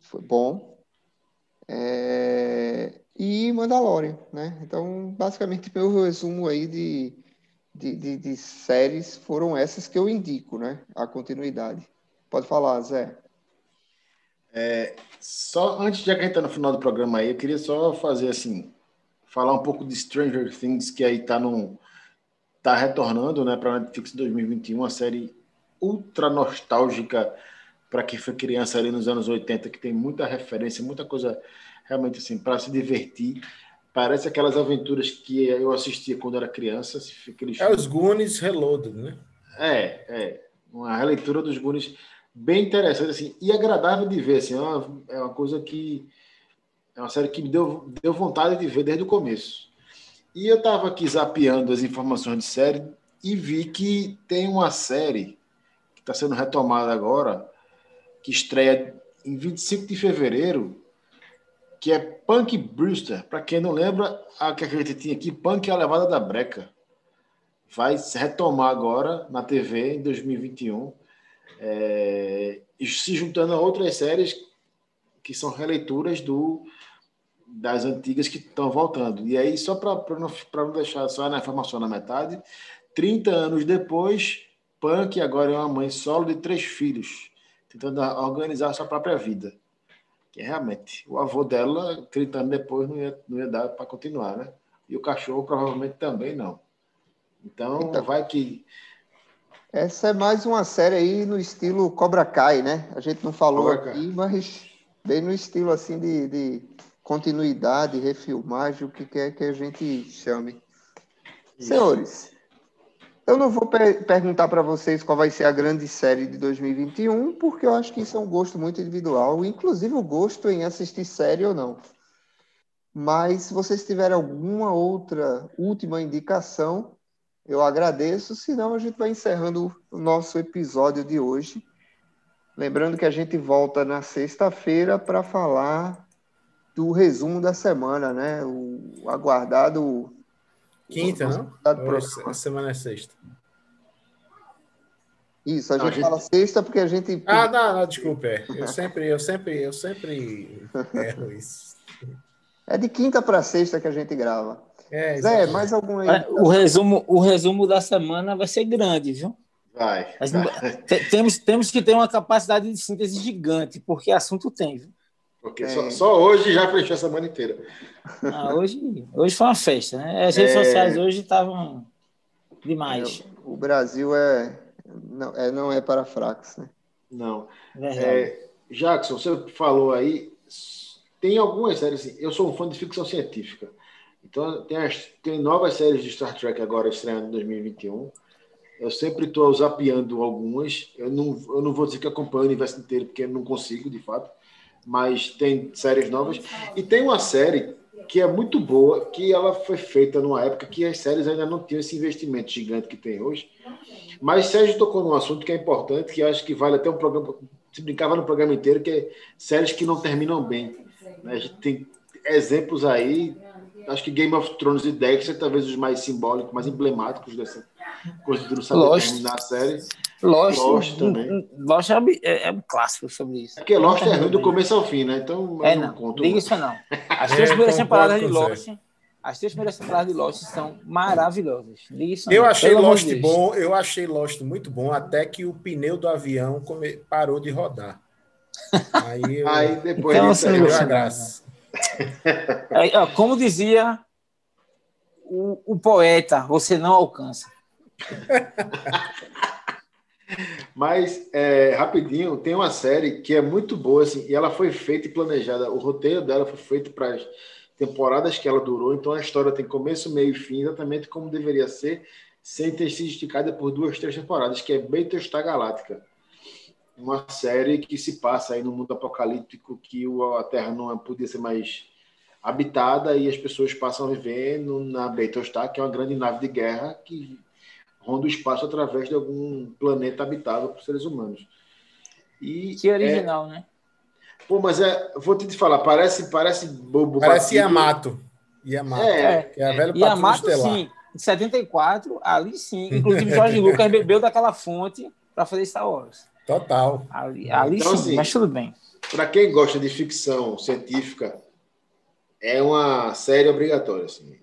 Speaker 1: foi bom. É, e Mandalorian, né? Então, basicamente, *laughs* meu resumo aí de, de, de, de, séries foram essas que eu indico, né? A continuidade. Pode falar, Zé.
Speaker 3: É, só antes de a gente tá no final do programa aí, eu queria só fazer assim falar um pouco de Stranger Things, que aí está no tá retornando, né, para Netflix 2021, uma série ultra nostálgica para quem foi criança ali nos anos 80, que tem muita referência, muita coisa realmente assim para se divertir. Parece aquelas aventuras que eu assistia quando era criança.
Speaker 4: Aqueles... É os Goonies Reloaded, né?
Speaker 3: É, é. Uma releitura dos Goonies bem interessante assim, e agradável de ver. Assim, é uma, é uma coisa que é uma série que me deu, deu vontade de ver desde o começo. E eu estava aqui zapeando as informações de série e vi que tem uma série que está sendo retomada agora, que estreia em 25 de fevereiro, que é Punk Brewster. Para quem não lembra, a que a gente tinha aqui, Punk é a levada da breca. Vai se retomar agora na TV em 2021, é, se juntando a outras séries que são releituras do das antigas que estão voltando. E aí, só para não, não deixar só na informação na metade, 30 anos depois, Punk agora é uma mãe solo de três filhos, tentando organizar sua própria vida. Que realmente, o avô dela, 30 anos depois, não ia, não ia dar para continuar, né? E o cachorro provavelmente também não. Então, então, vai que.
Speaker 1: Essa é mais uma série aí no estilo Cobra Kai, né? A gente não falou aqui, mas bem no estilo assim de, de continuidade, refilmagem, o que quer que a gente chame. Isso. Senhores, eu não vou per perguntar para vocês qual vai ser a grande série de 2021, porque eu acho que isso é um gosto muito individual, inclusive o gosto em assistir série ou não. Mas se vocês tiverem alguma outra última indicação, eu agradeço, senão a gente vai encerrando o nosso episódio de hoje. Lembrando que a gente volta na sexta-feira para falar do resumo da semana, né? O aguardado.
Speaker 4: Quinta, o não? A semana é sexta.
Speaker 1: Isso, a gente, fala sexta porque a gente.
Speaker 4: Ah, não, não, desculpa. É. Eu sempre, eu sempre, eu sempre *laughs* erro isso.
Speaker 1: É de quinta para sexta que a gente grava. É, Zé, mais algum aí?
Speaker 2: O resumo, o resumo da semana vai ser grande, viu?
Speaker 3: Vai. Mas,
Speaker 2: temos, temos que ter uma capacidade de síntese gigante, porque assunto tem, viu?
Speaker 3: Porque é. só, só, hoje já fechou a semana inteira.
Speaker 2: Ah, hoje, hoje foi uma festa, né? As redes é... sociais hoje estavam demais.
Speaker 1: É, o Brasil é não, é não é para fracos, né?
Speaker 3: Não. É, Jackson, você falou aí, tem algumas séries assim, eu sou um fã de ficção científica. Então, tem, as, tem novas séries de Star Trek agora estreando em 2021. Eu sempre estou zapeando algumas. Eu não, eu não vou dizer que acompanho o universo inteiro, porque não consigo, de fato. Mas tem séries novas. E tem uma série que é muito boa, que ela foi feita numa época que as séries ainda não tinham esse investimento gigante que tem hoje. Mas Sérgio tocou num assunto que é importante, que acho que vale até um programa, se brincava no programa inteiro, que é séries que não terminam bem. A gente tem exemplos aí acho que Game of Thrones e Dexter, talvez os mais simbólicos, mais emblemáticos dessa coisa de não saber Lost. terminar a série.
Speaker 2: Lost, Lost também. Lost é, é, é, um clássico sobre isso.
Speaker 3: É porque Lost é ruim do começo ao fim, né? Então,
Speaker 2: é, não, não conto. Diga isso não. *laughs* As três é, primeiras temporadas de Lost, as três primeiras temporadas de Lost são maravilhosas. Isso
Speaker 4: eu achei Lost bom, eu achei Lost muito bom, até que o pneu do avião parou de rodar. *laughs*
Speaker 3: Aí, eu... Aí depois então,
Speaker 2: você deu a graça. É, como dizia o, o, poeta, você não alcança. *laughs*
Speaker 3: Mas, é, rapidinho, tem uma série que é muito boa, assim, e ela foi feita e planejada. O roteiro dela foi feito para as temporadas que ela durou, então a história tem começo, meio e fim, exatamente como deveria ser, sem ter sido esticada por duas, três temporadas, que é Battlestar Galáctica uma série que se passa aí no mundo apocalíptico que a Terra não podia ser mais habitada e as pessoas passam a viver no, na Battlestar, que é uma grande nave de guerra que ronda o espaço através de algum planeta habitável por seres humanos.
Speaker 2: E que original, é... né?
Speaker 3: Pô, mas é, vou te falar, parece, parece bobo.
Speaker 4: Parece Yamato. Yamato.
Speaker 2: É, é a velha Yamato, sim. Em 74, ali sim. Inclusive, Jorge Lucas bebeu daquela fonte para fazer Star Wars.
Speaker 4: Total.
Speaker 2: Ali, ali então, sim, assim, mas tudo bem.
Speaker 3: Para quem gosta de ficção científica, é uma série obrigatória, assim.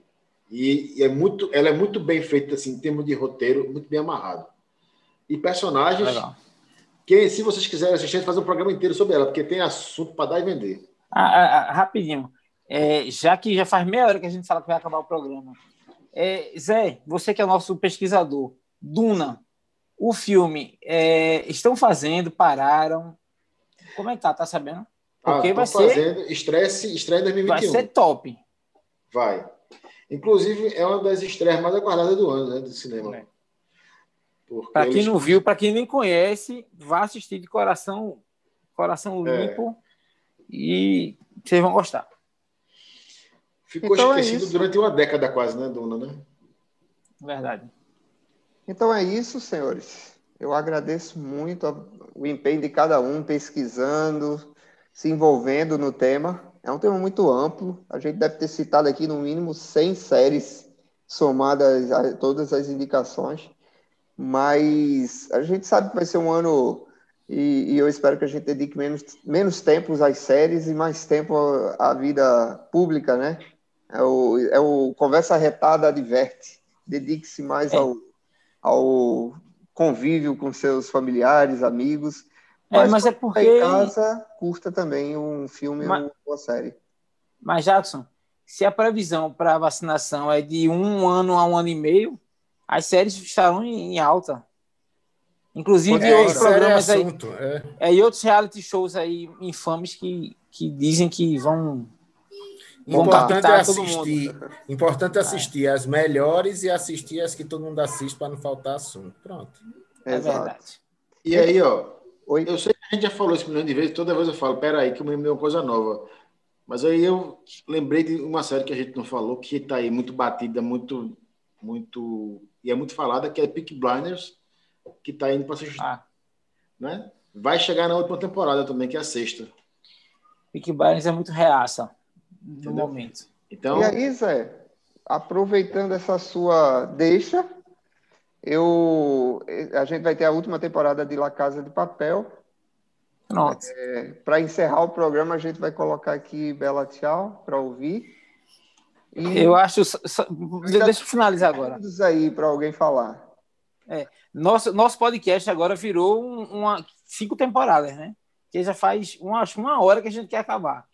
Speaker 3: E, e, é muito, ela é muito bem feita, assim, em termos de roteiro, muito bem amarrado. E personagens. Legal. Que, se vocês quiserem assistir, a gente faz um programa inteiro sobre ela, porque tem assunto para dar e vender.
Speaker 2: Ah, ah, ah, rapidinho. É, já que já faz meia hora que a gente fala que vai acabar o programa. É, Zé, você que é o nosso pesquisador, Duna, o filme é, estão fazendo, pararam. Como é que tá? Tá sabendo?
Speaker 3: Ah, Porque ah, vai fazendo, ser. Estresse, estreia em 2021.
Speaker 2: Vai ser top.
Speaker 3: Vai. Inclusive, é uma das estreias mais aguardadas do ano, né? Do cinema. É.
Speaker 2: Para quem eles... não viu, para quem nem conhece, vá assistir de coração, coração é. limpo é. e vocês vão gostar.
Speaker 3: Ficou então é esquecido é durante uma década quase, né, Dona, né?
Speaker 2: Verdade.
Speaker 1: Então é isso, senhores. Eu agradeço muito o empenho de cada um pesquisando, se envolvendo no tema. É um tema muito amplo. A gente deve ter citado aqui no mínimo 100 séries somadas a todas as indicações. Mas a gente sabe que vai ser um ano e, e eu espero que a gente dedique menos, menos tempo às séries e mais tempo à vida pública, né? É o, é o Conversa Retada Adverte. Dedique-se mais é. ao ao convívio com seus familiares, amigos.
Speaker 2: É, mas, mas é porque.
Speaker 1: Em casa, curta também um filme mas... ou uma série.
Speaker 2: Mas, Jackson, se a previsão para vacinação é de um ano a um ano e meio, as séries estarão em alta. Inclusive é, outros programas é assunto, aí, é. é. e outros reality shows aí infames que, que dizem que vão
Speaker 4: Importante é assistir. Importante assistir as melhores e assistir as que todo mundo assiste para não faltar assunto. Pronto.
Speaker 2: É verdade.
Speaker 3: E aí, ó, Oi? eu sei que a gente já falou isso milhões de vezes, toda vez eu falo, peraí, que eu me lembrei uma coisa nova. Mas aí eu lembrei de uma série que a gente não falou, que está aí muito batida, muito, muito. E é muito falada, que é Peak Blinders, que está indo para assistir. Ah. Né? Vai chegar na última temporada também, que é a sexta.
Speaker 2: Peak Blinders é muito reaça no Entendeu? momento.
Speaker 1: Então... E aí, Zé, aproveitando essa sua deixa, eu, a gente vai ter a última temporada de La Casa de Papel.
Speaker 2: Nossa.
Speaker 1: É, para encerrar o programa, a gente vai colocar aqui Bela Tchau para ouvir.
Speaker 2: E eu acho. deixa eu finalizar agora.
Speaker 1: aí para alguém falar.
Speaker 2: É, nosso, nosso podcast agora virou um, uma, cinco temporadas, né? Que já faz uma, uma hora que a gente quer acabar.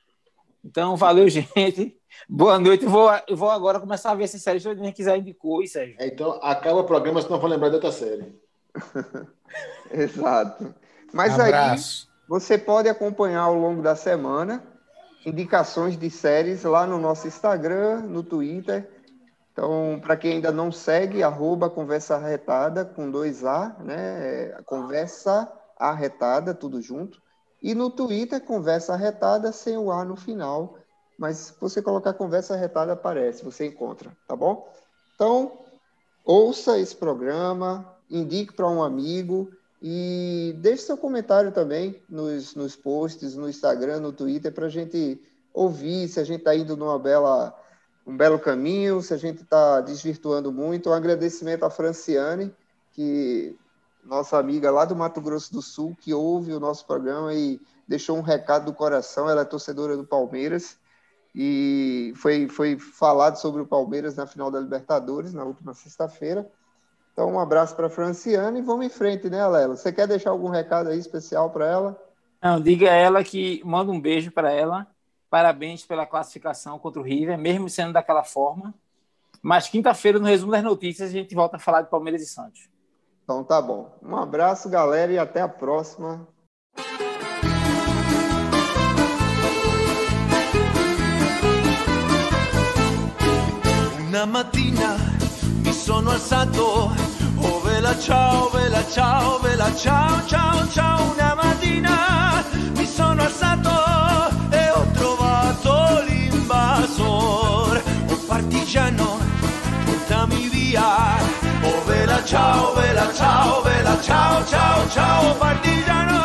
Speaker 2: Então, valeu, gente. Boa noite. Eu vou, vou agora começar a ver essa série. Se alguém quiser indicou, Sérgio.
Speaker 3: É, então, acaba o programa, senão vou lembrar de outra série. *laughs*
Speaker 1: Exato. Mas Abraço. aí, você pode acompanhar ao longo da semana indicações de séries lá no nosso Instagram, no Twitter. Então, para quem ainda não segue, arroba Conversa Arretada, com dois A, né? Conversa Arretada, tudo junto. E no Twitter, conversa arretada sem o A no final. Mas se você colocar conversa arretada, aparece, você encontra, tá bom? Então, ouça esse programa, indique para um amigo e deixe seu comentário também nos, nos posts, no Instagram, no Twitter, para a gente ouvir se a gente está indo numa bela, um belo caminho, se a gente está desvirtuando muito. Um agradecimento à Franciane, que nossa amiga lá do Mato Grosso do Sul, que ouve o nosso programa e deixou um recado do coração. Ela é torcedora do Palmeiras e foi, foi falado sobre o Palmeiras na final da Libertadores, na última sexta-feira. Então, um abraço para a Franciana e vamos em frente, né, Lela? Você quer deixar algum recado aí especial para ela?
Speaker 2: Não, diga a ela que manda um beijo para ela. Parabéns pela classificação contra o River, mesmo sendo daquela forma. Mas quinta-feira, no resumo das notícias, a gente volta a falar de Palmeiras e Santos.
Speaker 1: Então tá bom. Um abraço, galera, e até a próxima.
Speaker 5: Una mattina mi sono alzato, oh vela ciao, vela ciao, vela ciao, ciao, ciao. Una mattina mi sono alzato e ho trovato l'invasor, un partigiano, portami via. Oh vela ciao, vela ciao, vela ciao, ciao, ciao partigiano.